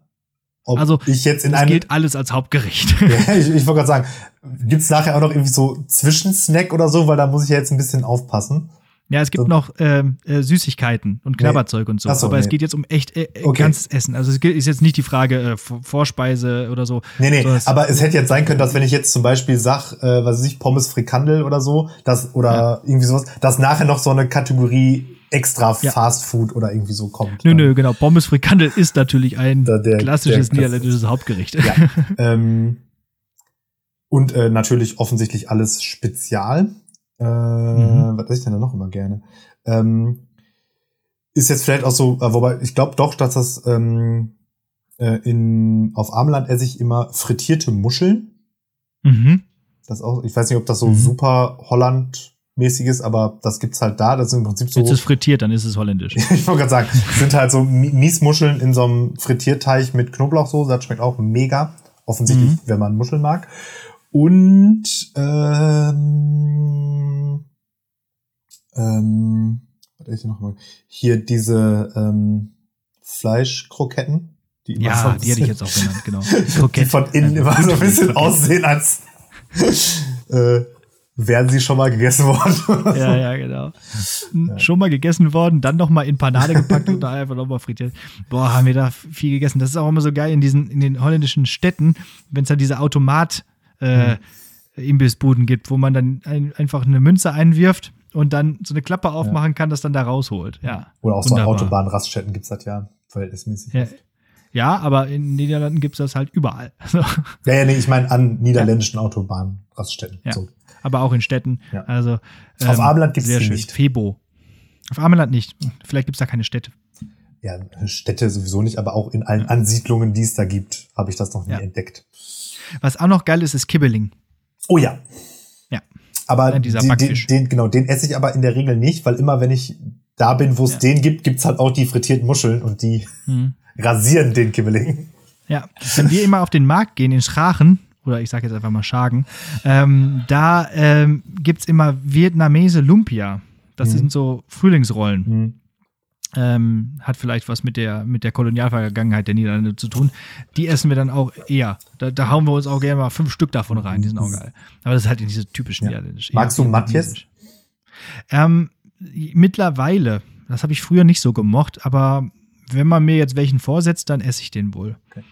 S1: ob
S2: Also,
S1: ich jetzt in
S2: Das
S1: einem.
S2: gilt alles als Hauptgericht.
S1: Ja, ich ich wollte gerade sagen, gibt's nachher auch noch irgendwie so Zwischensnack oder so, weil da muss ich ja jetzt ein bisschen aufpassen.
S2: Ja, es gibt
S1: So.
S2: noch ähm, äh, Süßigkeiten und Knabberzeug und so.
S1: So,
S2: aber es
S1: nee.
S2: geht jetzt um echt äh, äh,
S1: Okay.
S2: ganzes Essen. Also es ist jetzt nicht die Frage äh, Vor- Vorspeise oder so.
S1: Nee, nee,
S2: So, es-
S1: aber es hätte jetzt sein können, dass wenn ich jetzt zum Beispiel sag, äh, was weiß ich, Pommes Frikandel oder so, das oder irgendwie sowas, dass nachher noch so eine Kategorie extra
S2: Ja.
S1: Fast Food oder irgendwie so kommt.
S2: Nö, nö, genau. Pommes Frikandel ist natürlich ein
S1: Da der-
S2: klassisches
S1: der-
S2: niederländisches Hauptgericht.
S1: Ja. ähm, und äh, natürlich offensichtlich alles Spezial. Äh,
S2: Mhm.
S1: Was esse ich denn da noch immer gerne? Ähm, ist jetzt vielleicht auch so, äh, wobei ich glaube doch, dass das ähm, äh, in auf Armland esse ich immer frittierte Muscheln.
S2: Mhm.
S1: Das auch, ich weiß nicht, ob das so
S2: Mhm.
S1: super Holland-mäßig ist, aber das gibt's halt da. Das sind im Prinzip so.
S2: Jetzt ist frittiert, dann ist es holländisch.
S1: ich wollte gerade sagen, es sind halt so Mi- Miesmuscheln in so einem Frittierteig mit Knoblauchsoße. Das schmeckt auch mega. Offensichtlich,
S2: Mhm.
S1: wenn man Muscheln mag. Und ähm, ähm, was ich noch mal? Hier diese ähm, Fleischkroketten. Die immer
S2: Ja,
S1: so
S2: die hätte ich jetzt auch genannt, genau.
S1: die
S2: Krokette.
S1: von innen immer so ein bisschen aussehen, als äh, wären sie schon mal gegessen worden.
S2: Ja, ja, genau. Hm, Schon mal gegessen worden, dann noch mal in Panade gepackt und da einfach noch mal frittiert. Boah, haben wir da viel gegessen. Das ist auch immer so geil in diesen, in den holländischen Städten, wenn es da diese Automat äh, Imbissbuden gibt, wo man dann ein, einfach eine Münze einwirft und dann so eine Klappe aufmachen kann, das dann da rausholt. Ja.
S1: Oder auch so
S2: Wunderbar.
S1: Autobahnraststätten gibt's das ja verhältnismäßig.
S2: Ja, ja, aber in den Niederlanden gibt es das halt überall.
S1: Ja, ja, nee, ich meine an niederländischen Autobahnraststätten.
S2: Ja.
S1: So.
S2: Aber auch in Städten.
S1: Ja.
S2: Also,
S1: Auf Ameland gibt's
S2: sehr
S1: die
S2: schön.
S1: nicht.
S2: Febo. Auf Ameland nicht. Vielleicht gibt es da keine Städte.
S1: Ja, Städte sowieso nicht, aber auch in allen Ansiedlungen, die es da gibt, habe ich das noch nie
S2: Ja.
S1: entdeckt.
S2: Was auch noch geil ist, ist Kibbeling.
S1: Oh ja.
S2: Ja.
S1: Aber
S2: Ja, dieser
S1: den, den, den, genau, den esse ich aber in der Regel nicht, weil immer wenn ich da bin, wo es
S2: Ja.
S1: den gibt, gibt's halt auch die frittierten Muscheln und die
S2: Hm.
S1: rasieren den Kibbeling.
S2: Ja, wenn wir immer auf den Markt gehen in Schrachen, oder ich sage jetzt einfach mal Schagen, ähm, da ähm, gibt es immer Vietnamese Lumpia. Das
S1: Mhm.
S2: sind so Frühlingsrollen.
S1: Hm.
S2: Ähm, hat vielleicht was mit der, mit der Kolonialvergangenheit der Niederlande zu tun. Die essen wir dann auch eher. Da, da hauen wir uns auch gerne mal fünf Stück davon rein. Die sind auch geil. Aber das ist halt in diese typischen
S1: Ja.
S2: niederländischen.
S1: Magst du Matjes?
S2: Ähm, mittlerweile. Das habe ich früher nicht so gemocht, aber wenn man mir jetzt welchen vorsetzt, dann esse ich den wohl.
S1: Okay.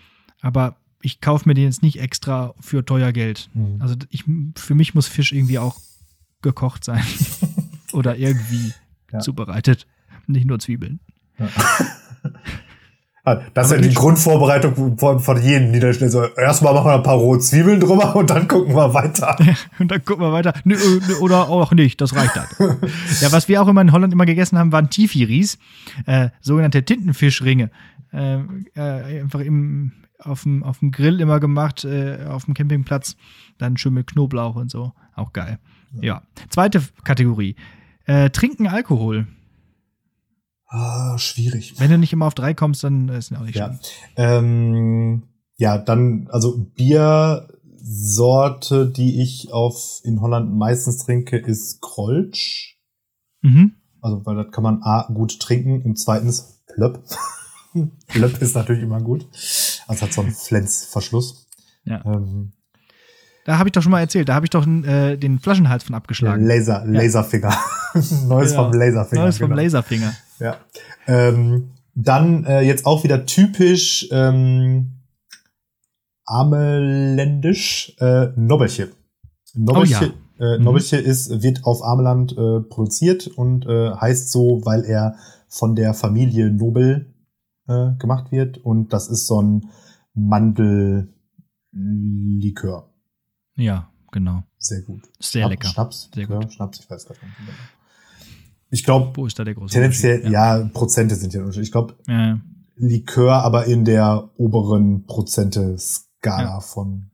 S2: Aber ich kaufe mir den jetzt nicht extra für teuer Geld.
S1: Mhm.
S2: Also ich, für mich muss Fisch irgendwie auch gekocht sein. Oder irgendwie
S1: Ja.
S2: zubereitet. Nicht nur Zwiebeln.
S1: Ah, Das ist ja die Grundvorbereitung von, von jedem Niederschnitt. So, erstmal machen wir ein paar rohe Zwiebeln drüber und dann gucken wir weiter.
S2: Und dann gucken wir weiter. Äh, nö, oder auch nicht, das reicht dann. ja, was wir auch immer in Holland immer gegessen haben, waren Tifiris, äh, sogenannte Tintenfischringe. Äh, äh, einfach im, auf, dem, auf dem Grill immer gemacht, äh, auf dem Campingplatz. Dann schön mit Knoblauch und so. Auch geil. Ja. Zweite Kategorie. Äh, trinken Alkohol.
S1: Ah, schwierig.
S2: Wenn du nicht immer auf drei kommst, dann ist es auch nicht
S1: Ja. Ähm, ja, dann, also Biersorte, die ich auf in Holland meistens trinke, ist Krolsch.
S2: Mhm.
S1: Also, weil das kann man A gut trinken und zweitens Plöpp. Plöpp ist natürlich immer gut. Also hat so einen Flensverschluss.
S2: Ja.
S1: Ähm,
S2: Da habe ich doch schon mal erzählt. Da habe ich doch äh, den Flaschenhals von abgeschlagen.
S1: Laser, Laserfinger. Neues
S2: Genau.
S1: vom Laserfinger.
S2: Neues vom
S1: genau.
S2: Laserfinger.
S1: Ja. Ähm, dann äh, jetzt auch wieder typisch ähm, ameländisch äh, Nobelche. Nobelche, äh,
S2: Mhm.
S1: Nobelche ist, wird auf Ameland äh, produziert und äh, heißt so, weil er von der Familie Nobel äh, gemacht wird. Und das ist so ein Mandellikör.
S2: Ja, genau.
S1: Sehr gut.
S2: Sehr
S1: Schnapp-
S2: lecker.
S1: Schnaps.
S2: Sehr
S1: Ja,
S2: gut.
S1: Schnaps, ich weiß gar nicht. genau. Ich glaube,
S2: Wo ist da der große
S1: tendenziell,
S2: Unterschied?
S1: ja. Prozente sind ja Unterschied. Ich glaube,
S2: Ja.
S1: Likör, aber in der oberen Prozente-Skala
S2: Ja.
S1: von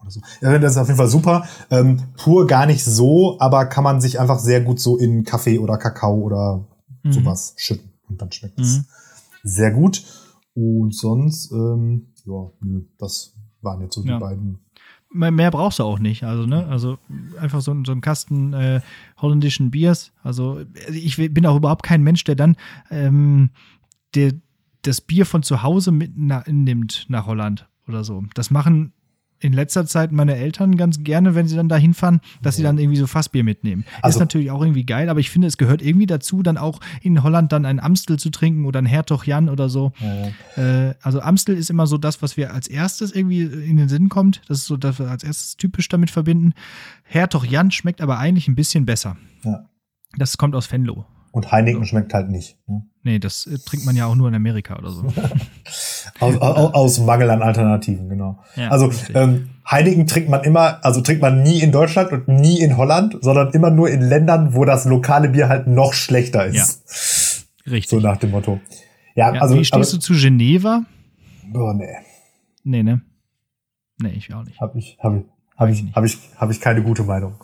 S1: oder so. Ja, das ist auf jeden Fall super. Ähm, pur gar nicht so, aber kann man sich einfach sehr gut so in Kaffee oder Kakao oder
S2: Mhm.
S1: sowas schütten. Und dann schmeckt es
S2: Mhm.
S1: Sehr gut. Und sonst, ähm, ja, nö, das waren jetzt so die
S2: Ja.
S1: beiden.
S2: Mehr brauchst du auch nicht. Also, ne? Also einfach so, ein- so ein Kasten äh, holländischen Biers. Also ich bin auch überhaupt kein Mensch, der dann ähm, der das Bier von zu Hause mitnimmt nach Holland oder so. Das machen in letzter Zeit meine Eltern ganz gerne, wenn sie dann da hinfahren, dass sie dann irgendwie so Fassbier mitnehmen. Also, ist natürlich auch irgendwie geil, aber ich finde, es gehört irgendwie dazu, dann auch in Holland dann ein Amstel zu trinken oder ein Hertog Jan oder so. Ja. Äh, also Amstel ist immer so das, was wir als erstes irgendwie in den Sinn kommt. Das ist so, dass wir als erstes typisch damit verbinden. Hertog Jan schmeckt aber eigentlich ein bisschen besser. Ja. Das kommt aus Venlo.
S1: Und Heineken so. schmeckt halt nicht. Ne?
S2: Nee, das äh, trinkt man ja auch nur in Amerika oder so.
S1: aus, aus, aus, Mangel an Alternativen, genau. Ja, also ähm, Heineken trinkt man immer, also trinkt man nie in Deutschland und nie in Holland, sondern immer nur in Ländern, wo das lokale Bier halt noch schlechter ist.
S2: Ja, richtig.
S1: So nach dem Motto.
S2: Ja, ja also. Wie stehst aber, du zu Geneva?
S1: Boah, nee.
S2: Nee, ne? Nee, ich auch nicht.
S1: Hab ich, hab ich, hab ich, hab ich, hab ich keine gute Meinung.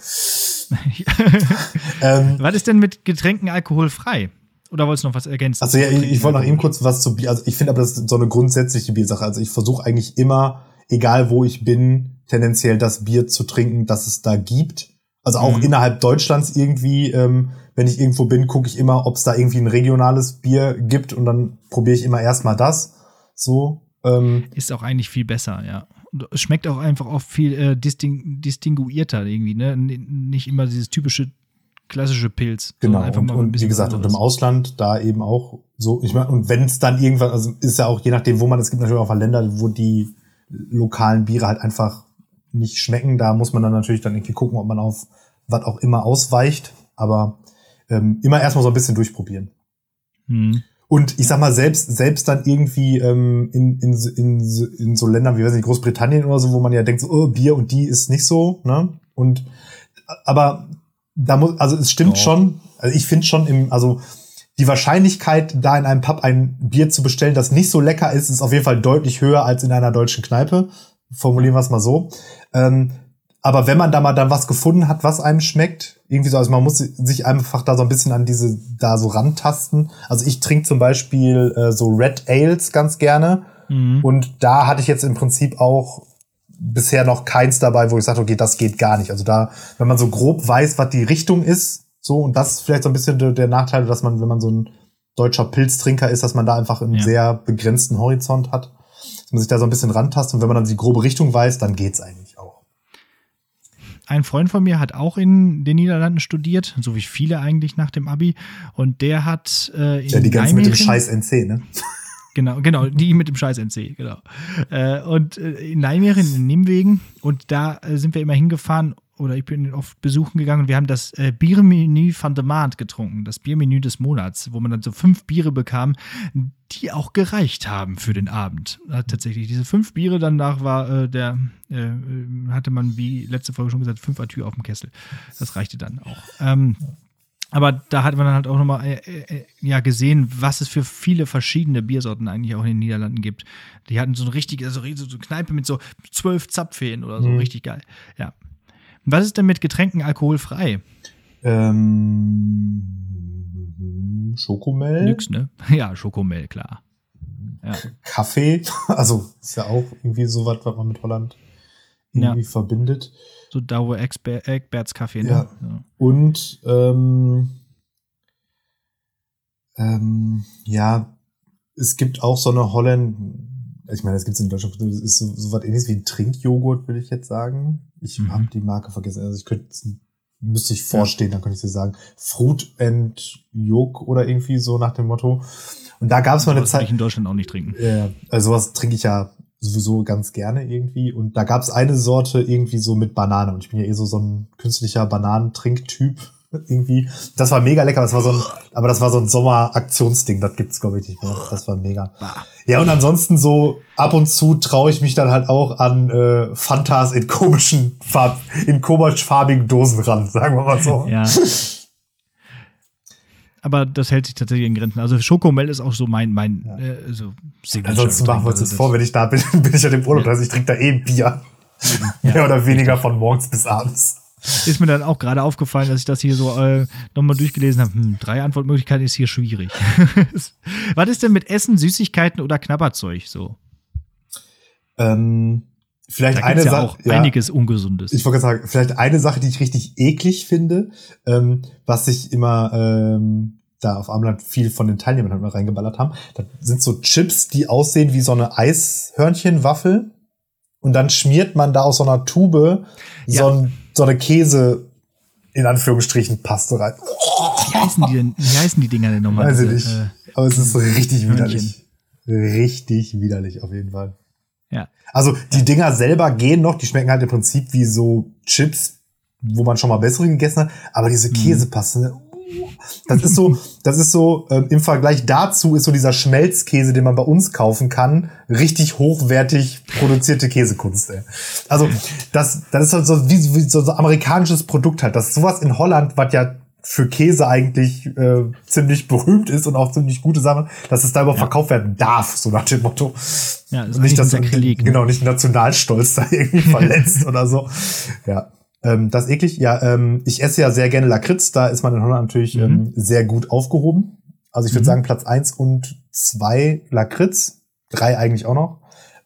S1: ähm,
S2: was ist denn mit Getränken alkoholfrei? Oder wolltest du noch was ergänzen?
S1: Also ja, ich, ich wollte noch eben kurz was zu Bier. Also ich finde aber das ist so eine grundsätzliche Biersache. Also ich versuche eigentlich immer, egal wo ich bin, tendenziell das Bier zu trinken, das es da gibt. Also auch mhm. innerhalb Deutschlands irgendwie, ähm, wenn ich irgendwo bin, gucke ich immer, ob es da irgendwie ein regionales Bier gibt und dann probiere ich immer erstmal das. So. Ähm,
S2: ist auch eigentlich viel besser, ja es schmeckt auch einfach oft viel äh, disting distinguierter irgendwie, ne? Nicht immer dieses typische klassische Pilz.
S1: Genau, und, und wie gesagt, und im Ausland da eben auch so, ich meine, und wenn es dann irgendwann, also ist ja auch je nachdem, wo man, es gibt natürlich auch Länder, wo die lokalen Biere halt einfach nicht schmecken, da muss man dann natürlich dann irgendwie gucken, ob man auf was auch immer ausweicht, aber ähm, immer erstmal so ein bisschen durchprobieren. Hm. Und ich sag mal, selbst, selbst dann irgendwie ähm, in, in, in, in so Ländern wie weiß nicht, Großbritannien oder so, wo man ja denkt, so, oh, Bier und die ist nicht so, ne? Und aber da muss, also es stimmt oh. schon, also ich finde schon im, also die Wahrscheinlichkeit, da in einem Pub ein Bier zu bestellen, das nicht so lecker ist, ist auf jeden Fall deutlich höher als in einer deutschen Kneipe. Formulieren wir es mal so. Ähm, aber wenn man da mal dann was gefunden hat, was einem schmeckt, irgendwie so, also man muss sich einfach da so ein bisschen an diese, da so rantasten. Also ich trinke zum Beispiel äh, so Red Ales ganz gerne. Mhm. Und da hatte ich jetzt im Prinzip auch bisher noch keins dabei, wo ich sage, okay, das geht gar nicht. Also da, wenn man so grob weiß, was die Richtung ist, so, und das ist vielleicht so ein bisschen der, der Nachteil, dass man, wenn man so ein deutscher Pilztrinker ist, dass man da einfach einen ja. sehr begrenzten Horizont hat. Dass man sich da so ein bisschen rantastet und wenn man dann die grobe Richtung weiß, dann geht's eigentlich auch
S2: ein Freund von mir hat auch in den Niederlanden studiert, so wie viele eigentlich nach dem Abi. Und der hat äh, in
S1: Ja, die ganzen mit dem Scheiß NC, ne?
S2: Genau, genau, die mit dem Scheiß NC, genau. Äh, und äh, in Nijmegen, in Nimwegen, und da äh, sind wir immer hingefahren, oder ich bin oft besuchen gegangen und wir haben das äh, Biermenü de Maand getrunken, das Biermenü des Monats, wo man dann so fünf Biere bekam, die auch gereicht haben für den Abend. Äh, tatsächlich, diese fünf Biere danach war äh, der, äh, hatte man, wie letzte Folge schon gesagt, fünf Atür auf dem Kessel. Das reichte dann auch. Ähm, aber da hat man dann halt auch nochmal äh, äh, ja, gesehen, was es für viele verschiedene Biersorten eigentlich auch in den Niederlanden gibt. Die hatten so eine richtige, also so eine Kneipe mit so zwölf Zapfhähnen oder so, mhm. richtig geil. Ja. Was ist denn mit Getränken alkoholfrei?
S1: Ähm, Schokomel.
S2: Nix, ne? Ja, Schokomel, klar.
S1: Ja. Kaffee, also ist ja auch irgendwie so was, was man mit Holland irgendwie ja. verbindet.
S2: So Dauer Egberts Kaffee, ne?
S1: Ja. ja. Und ähm, ähm, ja, es gibt auch so eine Holland, ich meine, es gibt in Deutschland, das ist so, so was ähnliches wie ein Trinkjoghurt, würde ich jetzt sagen. Ich mhm. habe die Marke vergessen. Also ich könnte, müsste ich vorstehen, dann könnte ich dir sagen. Fruit and Yolk oder irgendwie so nach dem Motto. Und da gab es mal eine Zeit.
S2: ich in Deutschland auch nicht trinken.
S1: Ja, also sowas trinke ich ja sowieso ganz gerne irgendwie. Und da gab es eine Sorte irgendwie so mit Banane. Und ich bin ja eh so so ein künstlicher Bananentrinktyp irgendwie. Das war mega lecker. Das war so ein, aber das war so ein Sommeraktionsding. Das gibt's glaube ich nicht mehr. Das war mega. Ja und ansonsten so ab und zu traue ich mich dann halt auch an äh, Fantas in komischen Farb, in komisch farbigen Dosen ran, sagen wir mal so.
S2: Ja. aber das hält sich tatsächlich in Grenzen. Also Schokomel ist auch so mein, mein ja. äh, so
S1: Ansonsten machen wir uns jetzt vor, wenn ich da bin, bin ich ja dem Urlaub, ja. also ich trinke da eh Bier. Ja, Mehr oder weniger von morgens bis abends.
S2: Ist mir dann auch gerade aufgefallen, dass ich das hier so äh, nochmal durchgelesen habe. Hm, drei Antwortmöglichkeiten ist hier schwierig. Was ist denn mit Essen, Süßigkeiten oder Knabberzeug so?
S1: Ähm, vielleicht da eine
S2: ja Sache. Ja, einiges Ungesundes.
S1: Ich wollte sagen, vielleicht eine Sache, die ich richtig eklig finde, ähm, was ich immer, ähm, da auf Amland viel von den Teilnehmern halt mal reingeballert haben. Das sind so Chips, die aussehen wie so eine Eishörnchenwaffel. Und dann schmiert man da aus so einer Tube
S2: Ja.
S1: so, ein, so eine Käse, in Anführungsstrichen, Paste rein.
S2: Wie heißen die denn, wie heißen die Dinger denn nochmal?
S1: Weiß ich nicht.
S2: äh,
S1: Aber es ist richtig
S2: Hörnchen.
S1: widerlich. Richtig widerlich, auf jeden Fall.
S2: ja.
S1: Also die Dinger selber gehen noch, die schmecken halt im Prinzip wie so Chips, wo man schon mal bessere gegessen hat, aber
S2: Mhm.
S1: diese Käsepaste, ne, das ist so, das ist so, ähm, im Vergleich dazu ist so dieser Schmelzkäse, den man bei uns kaufen kann, richtig hochwertig produzierte Käsekunst, ey. Also, das, das ist halt so, wie, wie so, so amerikanisches Produkt halt. Das ist sowas in Holland, was ja für Käse eigentlich äh, ziemlich berühmt ist und auch ziemlich gute Sachen, dass es da überhaupt verkauft werden darf, so nach dem Motto.
S2: Ja, das ist
S1: nicht, dass
S2: Sakrileg, ne?
S1: genau nicht Nationalstolz da irgendwie verletzt oder so. Ja, ähm, das ist eklig. Ja, ähm, ich esse ja sehr gerne Lakritz. Da ist man in Holland natürlich
S2: Mhm.
S1: ähm, sehr gut aufgehoben. Also ich würde
S2: Mhm.
S1: sagen Platz eins und zwei Lakritz, drei eigentlich auch noch.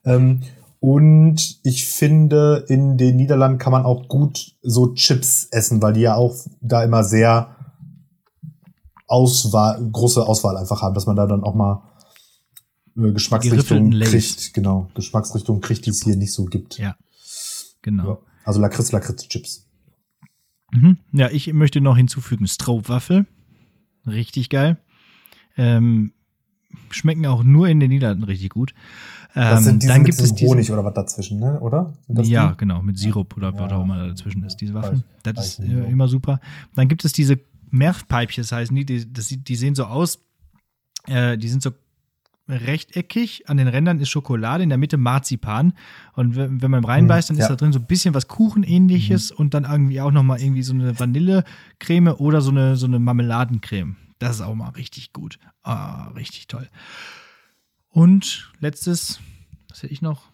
S1: Ähm, und ich finde, in den Niederlanden kann man auch gut so Chips essen, weil die ja auch da immer sehr Auswahl, große Auswahl einfach haben, dass man da dann auch mal äh,
S2: Lays.
S1: kriegt. Genau, Geschmacksrichtungen kriegt, die es hier nicht so gibt.
S2: Ja. Genau.
S1: Ja. Also Lakritz, Lakritz-Chips.
S2: Mhm. Ja, ich möchte noch hinzufügen, Stroopwafel. Richtig geil. Ähm, schmecken auch nur in den Niederlanden richtig gut.
S1: Das
S2: Ähm, dann gibt es
S1: Honig oder was dazwischen, ne? Oder? Das
S2: ja,
S1: die?
S2: genau, mit Sirup oder was
S1: Ja.
S2: auch immer dazwischen ist, diese Waffeln.
S1: Weiß-
S2: Das ist äh, immer super. Dann gibt es diese Meerpeipchen, heißen die, die, das, die sehen so aus, äh, die sind so rechteckig, an den Rändern ist Schokolade, in der Mitte Marzipan und wenn, man reinbeißt, dann ist
S1: ja.
S2: da drin so ein bisschen was Kuchenähnliches und dann irgendwie auch nochmal irgendwie so eine Vanillecreme oder so eine, so eine Marmeladencreme. Das ist auch mal richtig gut. Ah, richtig toll. Und letztes, was hätte ich noch?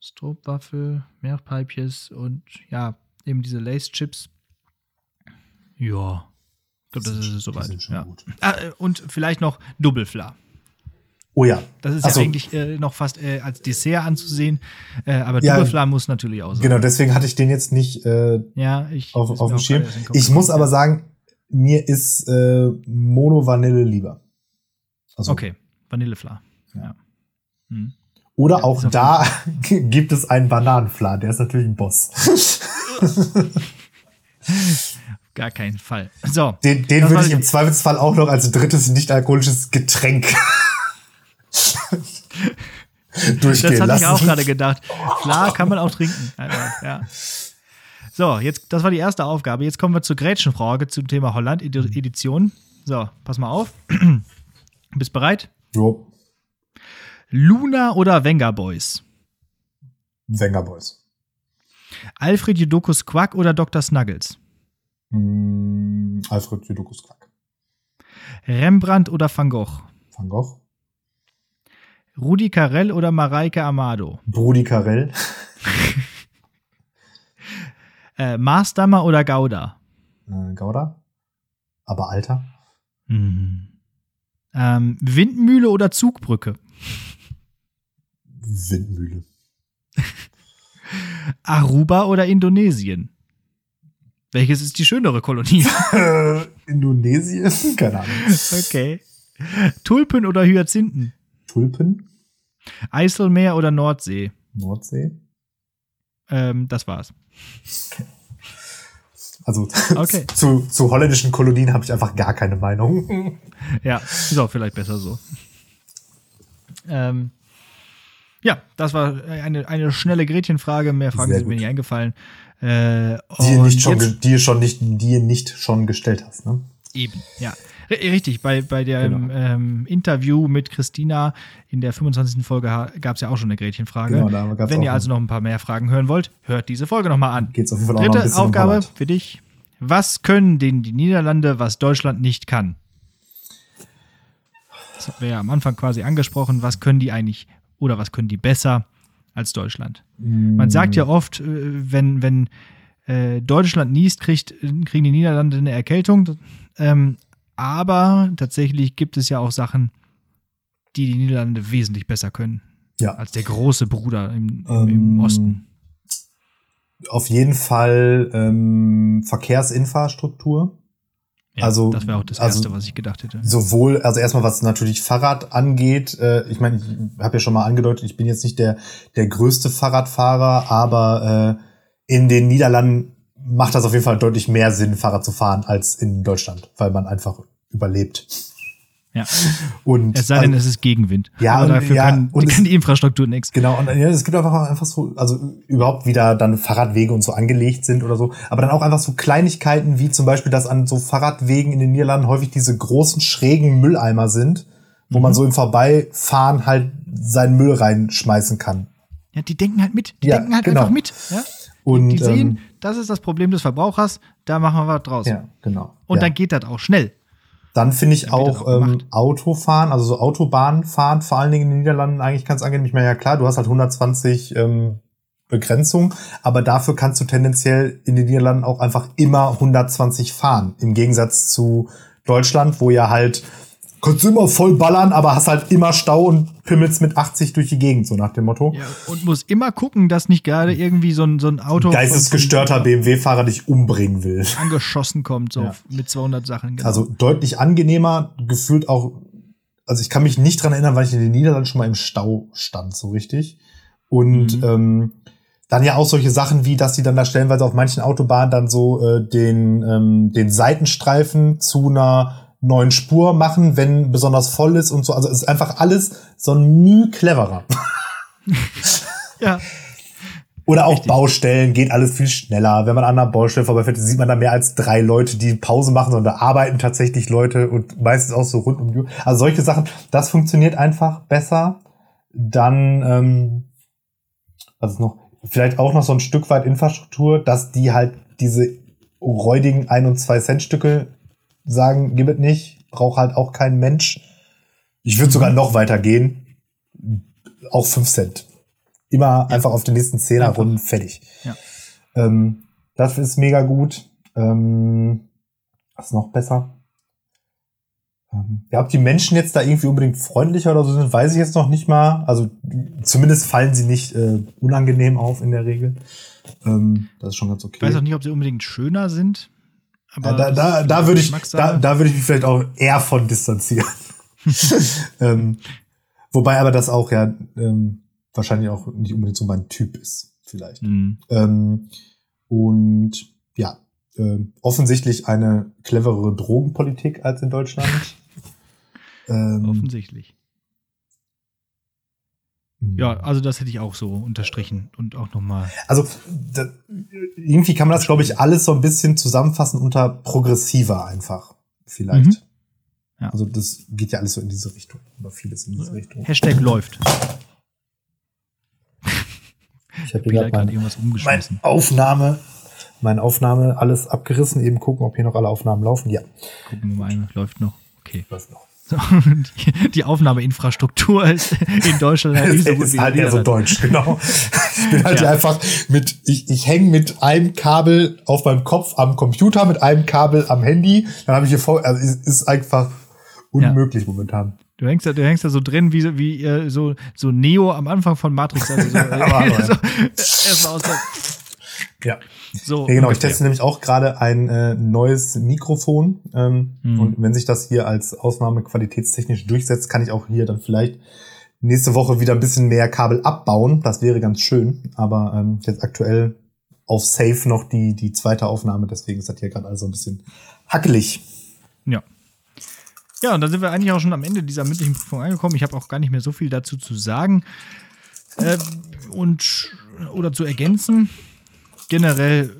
S2: Stroopwafel, Meerpeipjes und ja, eben diese Lace-Chips. Ja, ich glaube, das ist soweit. Ja. Ah, äh, und vielleicht noch Doppelfla.
S1: Oh ja.
S2: Das ist
S1: Ach so,
S2: ja eigentlich äh, noch fast äh, als Dessert anzusehen, äh, aber
S1: Ja,
S2: Doppelfla muss natürlich auch sein.
S1: Genau, deswegen hatte ich den jetzt nicht äh,
S2: Ja, ich
S1: auf, auf dem Schirm. Ich muss aber sagen, mir ist äh, Mono Vanille lieber. Also,
S2: Okay, Vanillefla. Ja. Hm.
S1: Oder
S2: Ja,
S1: auch da gibt es einen Bananenflan, der ist natürlich ein Boss.
S2: Gar keinen Fall. So,
S1: Den, den würde ich im Zweifelsfall auch noch als drittes nicht-alkoholisches Getränk durchgehen
S2: das hatte
S1: lassen.
S2: ich auch gerade gedacht. Klar, kann man auch trinken. Einfach, ja. So, jetzt, das war die erste Aufgabe. Jetzt kommen wir zur Gretchenfrage zum Thema Holland-Edition. So, pass mal auf. Bist bereit?
S1: Jo,
S2: Luna oder Wenger Boys?
S1: Wenger Boys.
S2: Alfred Judokus Quack oder Dr. Snuggles?
S1: Hm, Alfred Judokus Quack.
S2: Rembrandt oder Van Gogh?
S1: Van Gogh.
S2: Rudi Carell oder Mareike Amado?
S1: Brudi Carell.
S2: Äh, Marsdammer oder Gouda?
S1: Äh, Gouda. Aber Alter.
S2: Mhm. Ähm, Windmühle oder Zugbrücke?
S1: Windmühle.
S2: Aruba oder Indonesien? Welches ist die schönere Kolonie?
S1: Äh, Indonesien? Keine Ahnung.
S2: okay. Tulpen oder Hyazinthen?
S1: Tulpen?
S2: Eiselmeer oder Nordsee?
S1: Nordsee?
S2: Ähm, das war's.
S1: Also
S2: Okay.
S1: zu, zu holländischen Kolonien habe ich einfach gar keine Meinung.
S2: Ja, ist auch vielleicht besser so. Ähm, ja, das war eine, eine schnelle Gretchenfrage. Mehr Fragen
S1: Sehr
S2: sind mir
S1: gut.
S2: nicht eingefallen. Äh,
S1: Die ihr
S2: und
S1: nicht schon, die ihr schon nicht, die ihr nicht schon gestellt hast, ne?
S2: Eben, ja. Richtig, bei, bei dem
S1: Genau.
S2: ähm, Interview mit Christina in der 25. Folge gab es ja auch schon eine Gretchenfrage.
S1: Genau, da gab's
S2: Wenn ihr also noch ein paar mehr Fragen hören wollt, hört diese Folge nochmal an.
S1: Geht's auf jeden Fall auch noch ein
S2: Dritte
S1: bisschen
S2: Aufgabe für dich. Was können denn die Niederlande, was Deutschland nicht kann? Das haben wir ja am Anfang quasi angesprochen. Was können die eigentlich oder was können die besser als Deutschland? Man sagt ja oft, äh, wenn, wenn äh, Deutschland niest, kriegt, kriegen die Niederlande eine Erkältung. Ähm, aber tatsächlich gibt es ja auch Sachen, die die Niederlande wesentlich besser können
S1: Ja,
S2: als der große Bruder im, im, im
S1: Ähm,
S2: Osten.
S1: auf jeden Fall ähm, Verkehrsinfrastruktur.
S2: Ja, also das wäre auch das also Erste, was ich gedacht hätte.
S1: Sowohl, also erstmal was natürlich Fahrrad angeht, äh, ich meine, ich habe ja schon mal angedeutet, ich bin jetzt nicht der der größte Fahrradfahrer, aber äh, in den Niederlanden macht das auf jeden Fall deutlich mehr Sinn, Fahrrad zu fahren als in Deutschland, weil man einfach überlebt.
S2: Ja. Und, es sei denn, also, es ist Gegenwind.
S1: Ja,
S2: Aber dafür ja, kann, und kann die Infrastruktur nichts.
S1: Genau, und ja, es gibt einfach, einfach so, also überhaupt wieder dann Fahrradwege und so angelegt sind oder so. Aber dann auch einfach so Kleinigkeiten wie zum Beispiel, dass an so Fahrradwegen in den Niederlanden häufig diese großen schrägen Mülleimer sind, wo mhm. man so im Vorbeifahren halt seinen Müll reinschmeißen kann.
S2: Ja, die denken halt mit. Die ja, denken halt genau. einfach mit. Ja? Und, die, die sehen, ähm, das ist das Problem des Verbrauchers, da machen wir was draus.
S1: Ja, genau.
S2: Und
S1: ja.
S2: dann geht das auch schnell.
S1: Dann finde ich auch ähm, Autofahren, also so Autobahnfahren, vor allen Dingen in den Niederlanden eigentlich ganz angenehm. Ich meine, ja klar, du hast halt 120 ähm, Begrenzung, aber dafür kannst du tendenziell in den Niederlanden auch einfach immer 120 fahren. Im Gegensatz zu Deutschland, wo ja halt kannst du immer voll ballern, aber hast halt immer Stau und pimmelst mit 80 durch die Gegend, so nach dem Motto. Ja,
S2: und muss immer gucken, dass nicht gerade irgendwie so ein, so ein Auto.
S1: Geistesgestörter BMW-Fahrer dich umbringen will.
S2: Angeschossen kommt, so ja. mit 200 Sachen.
S1: Genau. Also deutlich angenehmer, gefühlt auch. Also ich kann mich nicht dran erinnern, weil ich in den Niederlanden schon mal im Stau stand, so richtig. Und mhm. ähm, dann ja auch solche Sachen wie, dass die dann da stellenweise auf manchen Autobahnen dann so äh, den, ähm, den Seitenstreifen zu einer neuen Spur machen, wenn besonders voll ist und so. Also es ist einfach alles so ein Mühe cleverer.
S2: ja.
S1: Oder auch Richtig. Baustellen geht alles viel schneller. Wenn man an einer Baustelle vorbeifährt, sieht man da mehr als drei Leute, die Pause machen, sondern da arbeiten tatsächlich Leute und meistens auch so rund um die Uhr. Also solche Sachen, das funktioniert einfach besser. Dann, ähm, was ist noch? Vielleicht auch noch so ein Stück weit Infrastruktur, dass die halt diese räudigen ein- und zwei Cent Stücke sagen, gib es nicht, braucht halt auch kein Mensch. Ich würde sogar noch weiter gehen. Auch 5 Cent. Immer ja. einfach auf den nächsten Zehner runden, fertig.
S2: Ja.
S1: Ähm, das ist mega gut. Ähm, was noch besser? Ähm, ja, ob die Menschen jetzt da irgendwie unbedingt freundlicher oder so sind, weiß ich jetzt noch nicht mal. Also zumindest fallen sie nicht äh, unangenehm auf in der Regel. Ähm, das ist schon ganz okay.
S2: Ich weiß auch nicht, ob sie unbedingt schöner sind.
S1: Aber ja, da, da, da würde ich, da, da würde ich mich vielleicht auch eher von distanzieren. ähm, wobei aber das auch ja ähm, wahrscheinlich auch nicht unbedingt so mein Typ ist, vielleicht. Mhm. Ähm, und ja, äh, offensichtlich eine cleverere Drogenpolitik als in Deutschland.
S2: ähm, offensichtlich. Ja, also das hätte ich auch so unterstrichen und auch nochmal.
S1: Also da, irgendwie kann man das, glaube ich, alles so ein bisschen zusammenfassen unter progressiver einfach. Vielleicht. Mhm. Ja. Also das geht ja alles so in diese Richtung. Oder vieles in diese Richtung.
S2: Hashtag läuft.
S1: Ich habe hier gerade irgendwas umgeschmissen. Meine Aufnahme, meine Aufnahme, alles abgerissen. Eben gucken, ob hier noch alle Aufnahmen laufen. Ja.
S2: Gucken wir mal, läuft noch. Okay.
S1: Läuft noch.
S2: Die, die Aufnahmeinfrastruktur ist in Deutschland
S1: halt nicht so gut ist halt eher so deutsch, genau. Ich bin halt ja. einfach mit, ich, ich hänge mit einem Kabel auf meinem Kopf am Computer, mit einem Kabel am Handy. Dann habe ich hier voll, also ist, ist einfach unmöglich ja. momentan.
S2: Du hängst da, du hängst da so drin wie, wie äh, so, so Neo am Anfang von Matrix. Also so, so,
S1: erstmal aus der ja. So ja, genau, ich teste nämlich auch gerade ein äh, neues Mikrofon. Ähm, mhm. Und wenn sich das hier als Ausnahme qualitätstechnisch durchsetzt, kann ich auch hier dann vielleicht nächste Woche wieder ein bisschen mehr Kabel abbauen. Das wäre ganz schön. Aber ähm, jetzt aktuell auf Safe noch die, die zweite Aufnahme. Deswegen ist das hier gerade also ein bisschen hackelig.
S2: Ja. Ja, und dann sind wir eigentlich auch schon am Ende dieser mündlichen Prüfung angekommen. Ich habe auch gar nicht mehr so viel dazu zu sagen. Äh, und oder zu ergänzen generell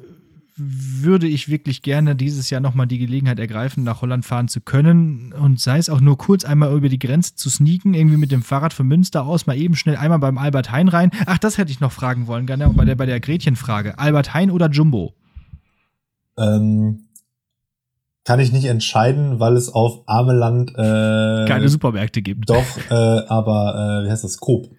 S2: würde ich wirklich gerne dieses Jahr nochmal die Gelegenheit ergreifen, nach Holland fahren zu können und sei es auch nur kurz einmal über die Grenze zu sneaken, irgendwie mit dem Fahrrad von Münster aus, mal eben schnell einmal beim Albert Hein rein. Ach, das hätte ich noch fragen wollen, genau, bei der, bei der Gretchenfrage. Albert Hein oder Jumbo?
S1: Ähm, kann ich nicht entscheiden, weil es auf Armeland äh,
S2: keine Supermärkte gibt.
S1: Doch, äh, aber äh, wie heißt das? Coop.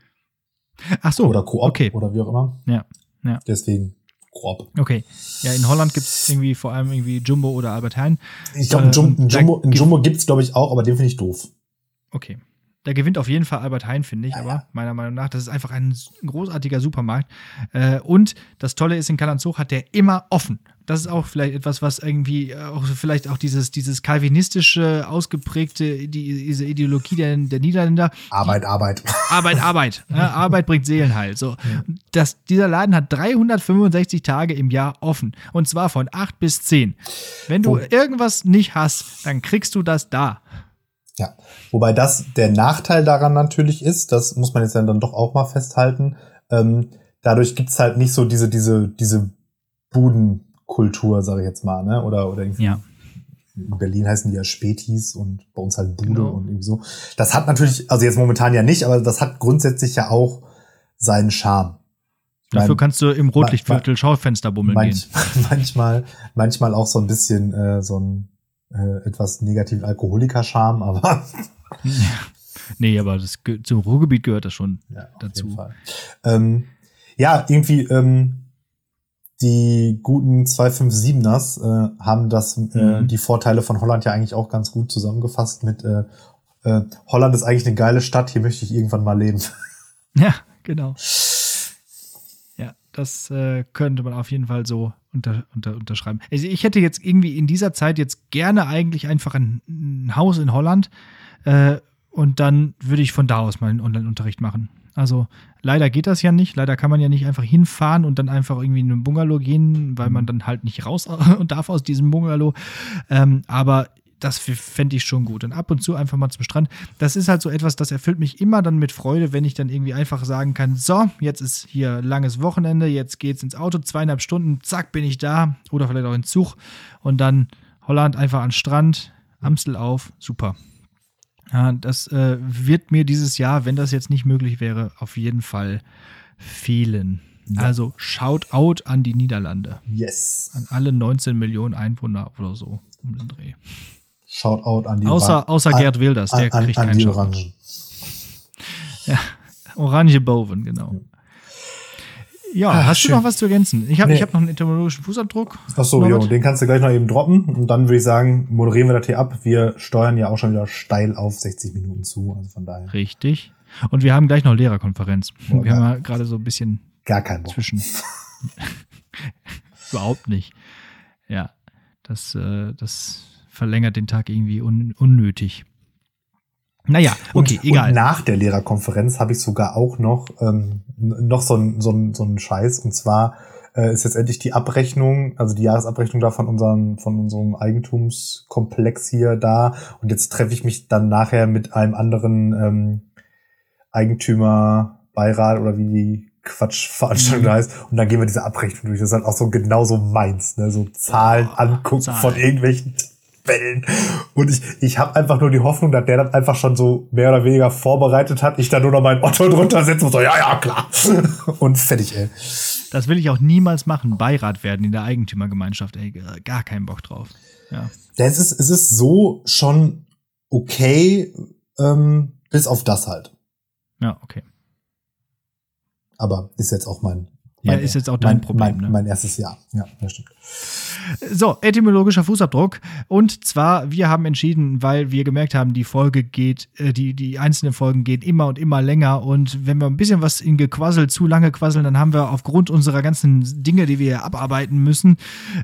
S2: Ach so.
S1: Oder Coop okay. oder wie auch immer.
S2: Ja. ja.
S1: Deswegen grob.
S2: Okay. Ja, in Holland gibt es irgendwie vor allem irgendwie Jumbo oder Albert Heijn.
S1: Ich glaube, ein Jumbo, Jumbo gibt es, glaube ich, auch, aber den finde ich doof.
S2: Okay. Da gewinnt auf jeden Fall Albert Heijn, finde ich, ja, aber meiner Meinung nach, das ist einfach ein großartiger Supermarkt. Äh, und das Tolle ist, in Kalanzhoch hat der immer offen. Das ist auch vielleicht etwas, was irgendwie auch vielleicht auch dieses, dieses kalvinistische, ausgeprägte, die, diese Ideologie der, der Niederländer.
S1: Arbeit, die, Arbeit.
S2: Arbeit, Arbeit. Ja, Arbeit bringt Seelenheil. So. Das, dieser Laden hat 365 Tage im Jahr offen. Und zwar von 8 bis 10. Wenn du oh. irgendwas nicht hast, dann kriegst du das da.
S1: Ja, wobei das der Nachteil daran natürlich ist, das muss man jetzt dann doch auch mal festhalten, ähm, dadurch gibt's halt nicht so diese, diese, diese Budenkultur, sage ich jetzt mal, ne? Oder, oder irgendwie. Ja. In Berlin heißen die ja Spätis und bei uns halt Bude genau. und irgendwie so. Das hat natürlich, also jetzt momentan ja nicht, aber das hat grundsätzlich ja auch seinen Charme.
S2: Dafür mein, kannst du im Rotlichtviertel Schaufenster bummeln
S1: manch,
S2: gehen.
S1: Manchmal, manchmal auch so ein bisschen äh, so ein äh, etwas negativen Alkoholiker-Charme, aber.
S2: nee, aber das, zum Ruhrgebiet gehört das schon ja, dazu.
S1: Ähm, ja, irgendwie ähm, die guten 257ers äh, haben das äh, mhm. die Vorteile von Holland ja eigentlich auch ganz gut zusammengefasst mit äh, äh, Holland ist eigentlich eine geile Stadt, hier möchte ich irgendwann mal leben.
S2: Ja, genau. Ja, das äh, könnte man auf jeden Fall so unter, unter, unterschreiben. Also ich hätte jetzt irgendwie in dieser Zeit jetzt gerne eigentlich einfach ein, ein Haus in Holland äh, und dann würde ich von da aus mal einen Online-Unterricht machen. Also leider geht das ja nicht. Leider kann man ja nicht einfach hinfahren und dann einfach irgendwie in einen Bungalow gehen, weil man dann halt nicht raus und darf aus diesem Bungalow. Ähm, aber das fände ich schon gut. Und ab und zu einfach mal zum Strand. Das ist halt so etwas, das erfüllt mich immer dann mit Freude, wenn ich dann irgendwie einfach sagen kann: So, jetzt ist hier langes Wochenende, jetzt geht's ins Auto, zweieinhalb Stunden, zack, bin ich da. Oder vielleicht auch in Zug. Und dann Holland einfach an Strand, Amstel auf, super. Ja, das äh, wird mir dieses Jahr, wenn das jetzt nicht möglich wäre, auf jeden Fall fehlen. Ja. Also Shoutout an die Niederlande.
S1: Yes.
S2: An alle 19 Millionen Einwohner oder so um den Dreh.
S1: Shoutout an die
S2: Außer, außer Gerd Wilders, der an, kriegt an, keinen Shoutout. Orangen. Ja, Orange Boven, genau. Ja. Ja, Ach, hast schön. du noch was zu ergänzen? Ich habe nee. hab noch einen etymologischen Fußabdruck.
S1: Ach so, jo, den kannst du gleich noch eben droppen. Und dann würde ich sagen, moderieren wir das hier ab. Wir steuern ja auch schon wieder steil auf 60 Minuten zu. Also von daher.
S2: Richtig. Und wir haben gleich noch Lehrerkonferenz. Boah, wir haben ja gerade so ein bisschen
S1: gar kein Bock.
S2: zwischen. Überhaupt nicht. Ja, das, äh, das verlängert den Tag irgendwie un unnötig. Naja, okay,
S1: und,
S2: egal.
S1: Und nach der Lehrerkonferenz habe ich sogar auch noch, ähm, noch so ein, so, ein, so ein Scheiß. Und zwar äh, ist jetzt endlich die Abrechnung, also die Jahresabrechnung da von unserem, von unserem Eigentumskomplex hier da. Und jetzt treffe ich mich dann nachher mit einem anderen ähm, Eigentümerbeirat oder wie die Quatschveranstaltung mhm. heißt. Und dann gehen wir diese Abrechnung durch. Das ist halt auch so genauso meins, ne? So Zahlen oh, angucken Zahlen. von irgendwelchen Wellen. Und ich, ich habe einfach nur die Hoffnung, dass der das einfach schon so mehr oder weniger vorbereitet hat. Ich da nur noch meinen Otto drunter setze und so, ja, ja, klar. Und fertig, ey.
S2: Das will ich auch niemals machen. Beirat werden in der Eigentümergemeinschaft, ey. Gar keinen Bock drauf. Ja.
S1: ja es, ist, es ist so schon okay, ähm, bis auf das halt.
S2: Ja, okay.
S1: Aber ist jetzt auch mein
S2: ja, ist jetzt auch dein
S1: mein,
S2: Problem.
S1: Mein,
S2: ne?
S1: mein erstes Jahr. Ja, das stimmt.
S2: So, etymologischer Fußabdruck. Und zwar, wir haben entschieden, weil wir gemerkt haben, die Folge geht, äh, die, die einzelnen Folgen gehen immer und immer länger. Und wenn wir ein bisschen was in Gequassel zu lange quasseln, dann haben wir aufgrund unserer ganzen Dinge, die wir abarbeiten müssen,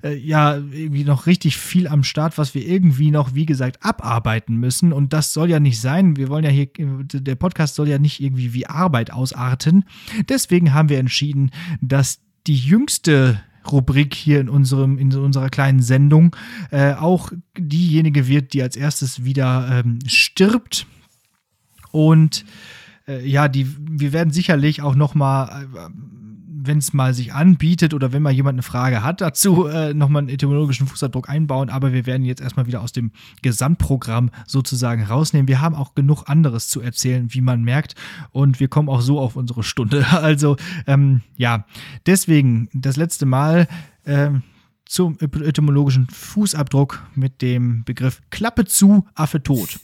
S2: äh, ja, irgendwie noch richtig viel am Start, was wir irgendwie noch, wie gesagt, abarbeiten müssen. Und das soll ja nicht sein. Wir wollen ja hier, der Podcast soll ja nicht irgendwie wie Arbeit ausarten. Deswegen haben wir entschieden, dass die jüngste Rubrik hier in unserem in unserer kleinen Sendung äh, auch diejenige wird, die als erstes wieder ähm, stirbt. Und äh, ja, die wir werden sicherlich auch noch mal äh, wenn es mal sich anbietet oder wenn mal jemand eine Frage hat dazu, äh, nochmal einen etymologischen Fußabdruck einbauen. Aber wir werden jetzt erstmal wieder aus dem Gesamtprogramm sozusagen rausnehmen. Wir haben auch genug anderes zu erzählen, wie man merkt. Und wir kommen auch so auf unsere Stunde. Also, ähm, ja, deswegen das letzte Mal. Ähm, zum etymologischen Fußabdruck mit dem Begriff Klappe zu, Affe tot.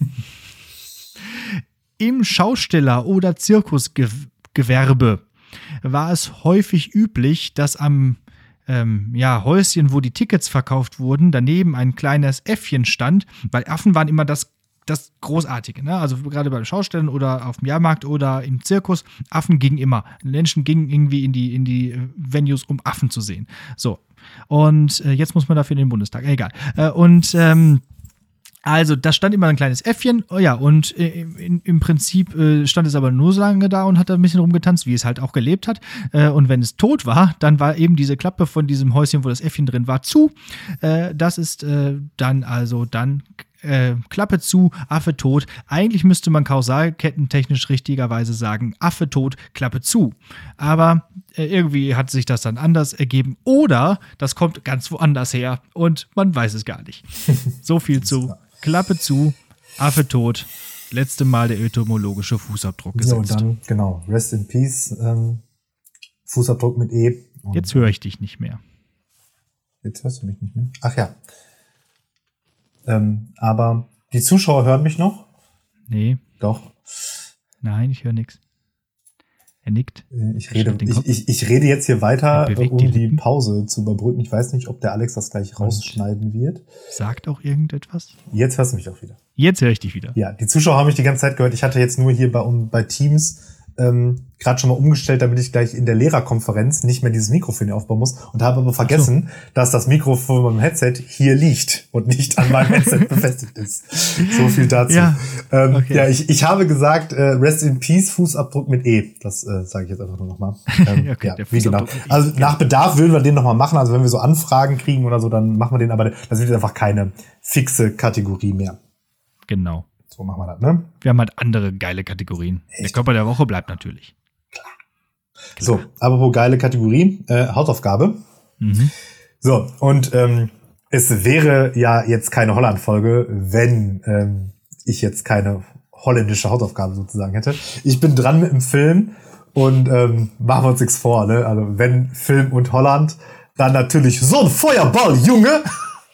S2: Im Schausteller- oder Zirkusgewerbe war es häufig üblich, dass am ähm, ja, Häuschen, wo die Tickets verkauft wurden, daneben ein kleines Äffchen stand, weil Affen waren immer das das Großartige, ne? Also gerade bei Schaustellen oder auf dem Jahrmarkt oder im Zirkus, Affen gingen immer. Menschen gingen irgendwie in die, in die äh, Venues, um Affen zu sehen. So. Und äh, jetzt muss man dafür in den Bundestag. Egal. Äh, und ähm, also, da stand immer ein kleines Äffchen, oh ja, und äh, in, im Prinzip äh, stand es aber nur so lange da und hat da ein bisschen rumgetanzt, wie es halt auch gelebt hat. Äh, und wenn es tot war, dann war eben diese Klappe von diesem Häuschen, wo das Äffchen drin war, zu. Äh, das ist äh, dann also dann äh, Klappe zu, Affe tot. Eigentlich müsste man kausalkettentechnisch richtigerweise sagen, Affe tot, Klappe zu. Aber irgendwie hat sich das dann anders ergeben. Oder das kommt ganz woanders her und man weiß es gar nicht. So viel zu Klappe zu, Affe tot. Letzte Mal der etymologische Fußabdruck gesetzt.
S1: So, dann, genau, Rest in Peace, ähm, Fußabdruck mit E.
S2: Und Jetzt höre ich dich nicht mehr.
S1: Jetzt hörst du mich nicht mehr. Ach ja. Ähm, aber die Zuschauer hören mich noch?
S2: Nee.
S1: Doch.
S2: Nein, ich höre nichts. Er nickt.
S1: Äh, ich rede, ich, ich, ich rede jetzt hier weiter, um die, die, Pause zu überbrücken. Ich weiß nicht, ob der Alex das gleich rausschneiden wird.
S2: Sagt auch irgendetwas?
S1: Jetzt hörst du mich auch wieder.
S2: Jetzt höre ich dich wieder.
S1: Ja, die Zuschauer haben mich die ganze Zeit gehört. Ich hatte jetzt nur hier bei, bei Teams ähm, gerade schon mal umgestellt, damit ich gleich in der Lehrerkonferenz nicht mehr dieses Mikrofon hier aufbauen muss und habe aber vergessen, so. dass das Mikrofon beim Headset hier liegt und nicht an meinem Headset befestigt ist. So viel dazu. Ja, ähm, okay. ja ich, ich habe gesagt, äh, Rest in Peace, Fußabdruck mit E. Das äh, sage ich jetzt einfach nur nochmal. Ähm, okay, ja, wie genau. Also nach Bedarf würden wir den nochmal machen. Also wenn wir so Anfragen kriegen oder so, dann machen wir den, aber das wird einfach keine fixe Kategorie mehr.
S2: Genau.
S1: So machen wir das, ne?
S2: Wir haben halt andere geile Kategorien. Echt? Der Körper der Woche bleibt natürlich.
S1: Klar. Klar. So, apropos geile Kategorie, äh, Hausaufgabe. Mhm. So, und ähm, es wäre ja jetzt keine Holland-Folge, wenn ähm, ich jetzt keine holländische Hausaufgabe sozusagen hätte. Ich bin dran mit dem Film und ähm, machen wir uns nichts vor, ne? Also wenn Film und Holland, dann natürlich so ein Feuerball, Junge!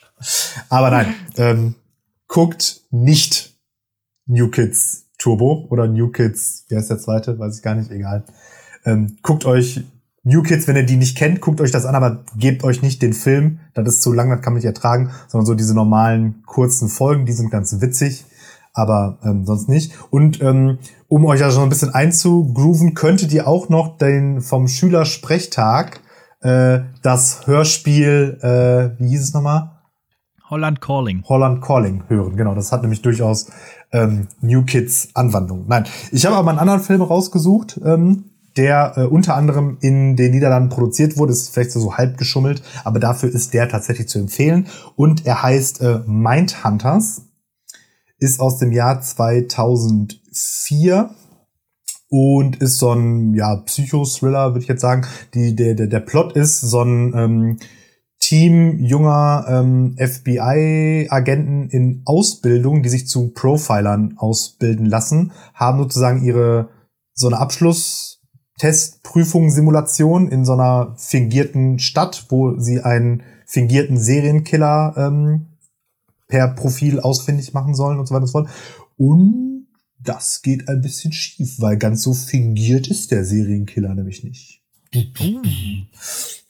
S1: Aber nein, ähm, guckt nicht New Kids Turbo oder New Kids, wie heißt der zweite? Weiß ich gar nicht, egal. Ähm, guckt euch New Kids, wenn ihr die nicht kennt, guckt euch das an, aber gebt euch nicht den Film, das ist zu lang, das kann man nicht ertragen, sondern so diese normalen kurzen Folgen, die sind ganz witzig, aber ähm, sonst nicht. Und ähm, um euch also noch ein bisschen einzugrooven, könntet ihr auch noch den vom Schülersprechtag äh, das Hörspiel, äh, wie hieß es nochmal?
S2: Holland Calling.
S1: Holland Calling hören, genau. Das hat nämlich durchaus ähm, New Kids Anwandlung. Nein, ich habe aber einen anderen Film rausgesucht, ähm, der äh, unter anderem in den Niederlanden produziert wurde. Ist vielleicht so halb geschummelt, aber dafür ist der tatsächlich zu empfehlen. Und er heißt äh, Mindhunters, ist aus dem Jahr 2004 und ist so ein ja Psycho-Thriller, würde ich jetzt sagen. Die, der, der, der Plot ist so ein ähm, Team junger ähm, FBI-Agenten in Ausbildung, die sich zu Profilern ausbilden lassen, haben sozusagen ihre so eine Abschlusstestprüfung, Simulation in so einer fingierten Stadt, wo sie einen fingierten Serienkiller ähm, per Profil ausfindig machen sollen und so weiter und so fort. Und das geht ein bisschen schief, weil ganz so fingiert ist der Serienkiller nämlich nicht.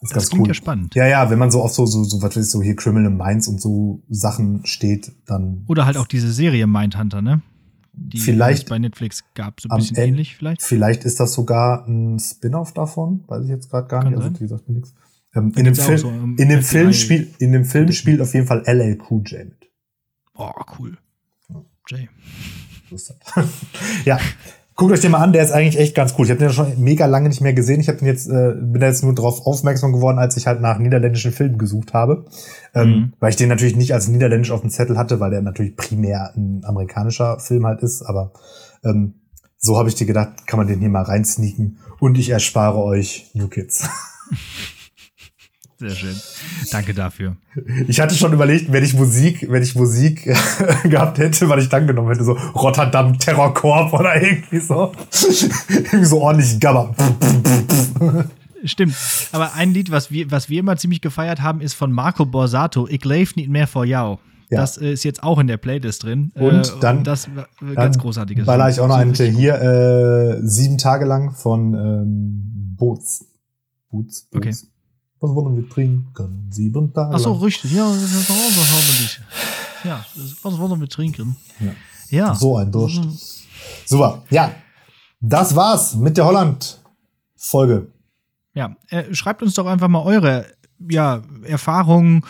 S1: Oh. Ja,
S2: das, das klingt cool. ja spannend.
S1: Ja, ja, wenn man so auf so, so, so, was weiß ich, so hier Criminal Minds und so Sachen steht, dann.
S2: Oder halt auch diese Serie Mindhunter, ne? Die
S1: vielleicht
S2: bei Netflix gab, so ein bisschen Ende, ähnlich vielleicht.
S1: Vielleicht ist das sogar ein Spin-off davon, weiß ich jetzt gerade gar Kann nicht. Also, wie gesagt, nichts. Ähm, in, dem Film, so in dem Film spielt, in dem Film spielt auf jeden Fall LL Cool J mit.
S2: Oh, cool. Jay.
S1: ja, Guckt euch den mal an, der ist eigentlich echt ganz cool. Ich habe den ja schon mega lange nicht mehr gesehen. Ich hab den jetzt, äh, bin da jetzt nur darauf aufmerksam geworden, als ich halt nach niederländischen Filmen gesucht habe. Ähm, mhm. Weil ich den natürlich nicht als niederländisch auf dem Zettel hatte, weil der natürlich primär ein amerikanischer Film halt ist. Aber ähm, so habe ich dir gedacht, kann man den hier mal reinsneaken. Und ich erspare euch New Kids.
S2: Sehr schön. Danke dafür.
S1: Ich hatte schon überlegt, wenn ich Musik, wenn ich Musik gehabt hätte, was ich dann genommen hätte, so Rotterdam Terrorkorb oder irgendwie so. irgendwie so ordentlich Gabber.
S2: Stimmt. Aber ein Lied, was wir, was wir immer ziemlich gefeiert haben, ist von Marco Borsato, Ich lebe nicht mehr vor Jau. Ja. Das ist jetzt auch in der Playlist drin.
S1: Und äh, dann,
S2: das ganz großartiges.
S1: Weil ich auch noch einen hier äh, sieben Tage lang von ähm, Boots.
S2: Boots. Boots. Okay.
S1: Was wollen wir trinken? Sieben Tage.
S2: Ach so,
S1: lang.
S2: richtig. Ja, das ist auch so nicht. Ja, was wollen wir trinken?
S1: Ja.
S2: Ja.
S1: So ein Durst. Super. Ja, das war's mit der Holland-Folge.
S2: Ja, äh, schreibt uns doch einfach mal eure ja, Erfahrungen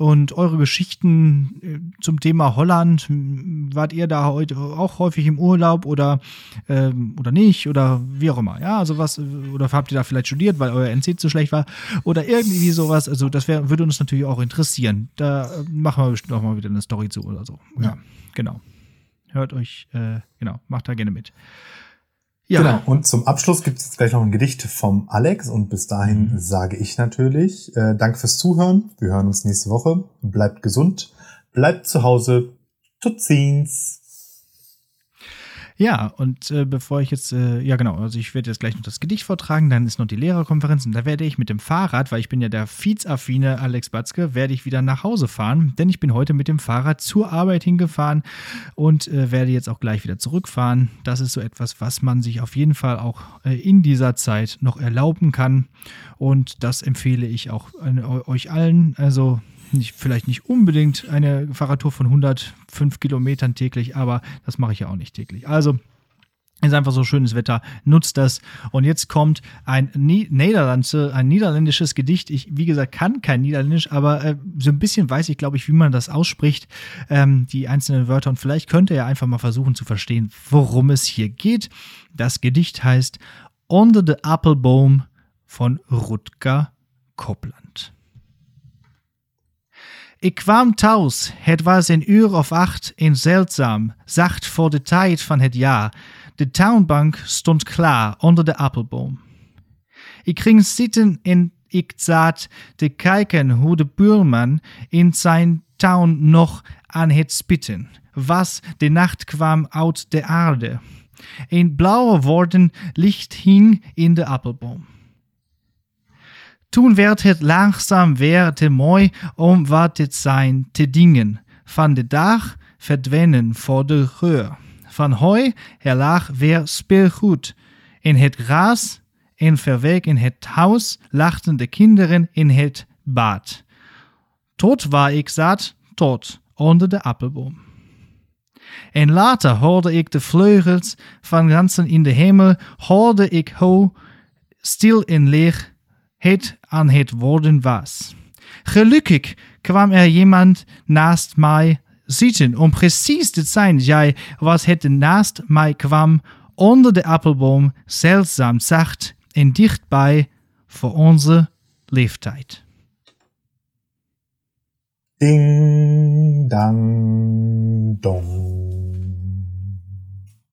S2: und eure Geschichten äh, zum Thema Holland. Wart ihr da heute auch häufig im Urlaub oder, ähm, oder nicht oder wie auch immer? Ja, also was, oder habt ihr da vielleicht studiert, weil euer NC zu schlecht war oder irgendwie sowas? Also, das wär, würde uns natürlich auch interessieren. Da äh, machen wir bestimmt auch mal wieder eine Story zu oder so. Ja, genau. Hört euch, äh, genau, macht da gerne mit. Ja,
S1: Genau. Und zum Abschluss gibt es jetzt gleich noch ein Gedicht vom Alex. Und bis dahin sage ich natürlich, äh, danke fürs Zuhören. Wir hören uns nächste Woche. Bleibt gesund, bleibt zu Hause. Tutsins.
S2: Ja, und äh, bevor ich jetzt, äh, ja genau, also ich werde jetzt gleich noch das Gedicht vortragen, dann ist noch die Lehrerkonferenz und da werde ich mit dem Fahrrad, weil ich bin ja der Feeds-affine Alex Batzke, werde ich wieder nach Hause fahren, denn ich bin heute mit dem Fahrrad zur Arbeit hingefahren und äh, werde jetzt auch gleich wieder zurückfahren. Das ist so etwas, was man sich auf jeden Fall auch äh, in dieser Zeit noch erlauben kann und das empfehle ich auch euch allen. Also nicht, vielleicht nicht unbedingt eine Fahrradtour von 105 Kilometern täglich, aber das mache ich ja auch nicht täglich. Also ist einfach so schönes Wetter, nutzt das. Und jetzt kommt ein, Niederlandse, ein niederländisches Gedicht. Ich, wie gesagt, kann kein Niederländisch, aber äh, so ein bisschen weiß ich, glaube ich, wie man das ausspricht, ähm, die einzelnen Wörter. Und vielleicht könnt ihr ja einfach mal versuchen zu verstehen, worum es hier geht. Das Gedicht heißt Onder de Appelboom von Rutger Kopland. Ik kwam thuis, het was een uur of acht en zeldzaam, zacht voor de tijd van het jaar. De townbank stond klaar onder de appelboom. Ik ging zitten en ik zat te kijken hoe de buurman in zijn tuin nog aan het spitten was. De nacht kwam uit de aarde. Een blauwe worden licht hing in de appelboom. Toen werd het langzaam weer te mooi om wat het zijn te dingen. Van de dag verdwenen voor de geur. Van hooi er lag weer speelgoed. In het gras en verweg in het huis lachten de kinderen in het bad. Tot waar ik zat, tot onder de appelboom. En later hoorde ik de vleugels van ganzen in de hemel, hoorde ik hoe stil en leeg het aan het worden was. Gelukkig kwam er jemand naast mij zitten. Om precies te zijn, jij was het naast mij kwam onder de appelboom, zeldzaam zacht en dichtbij voor onze leeftijd.
S1: Ding, dang, dong.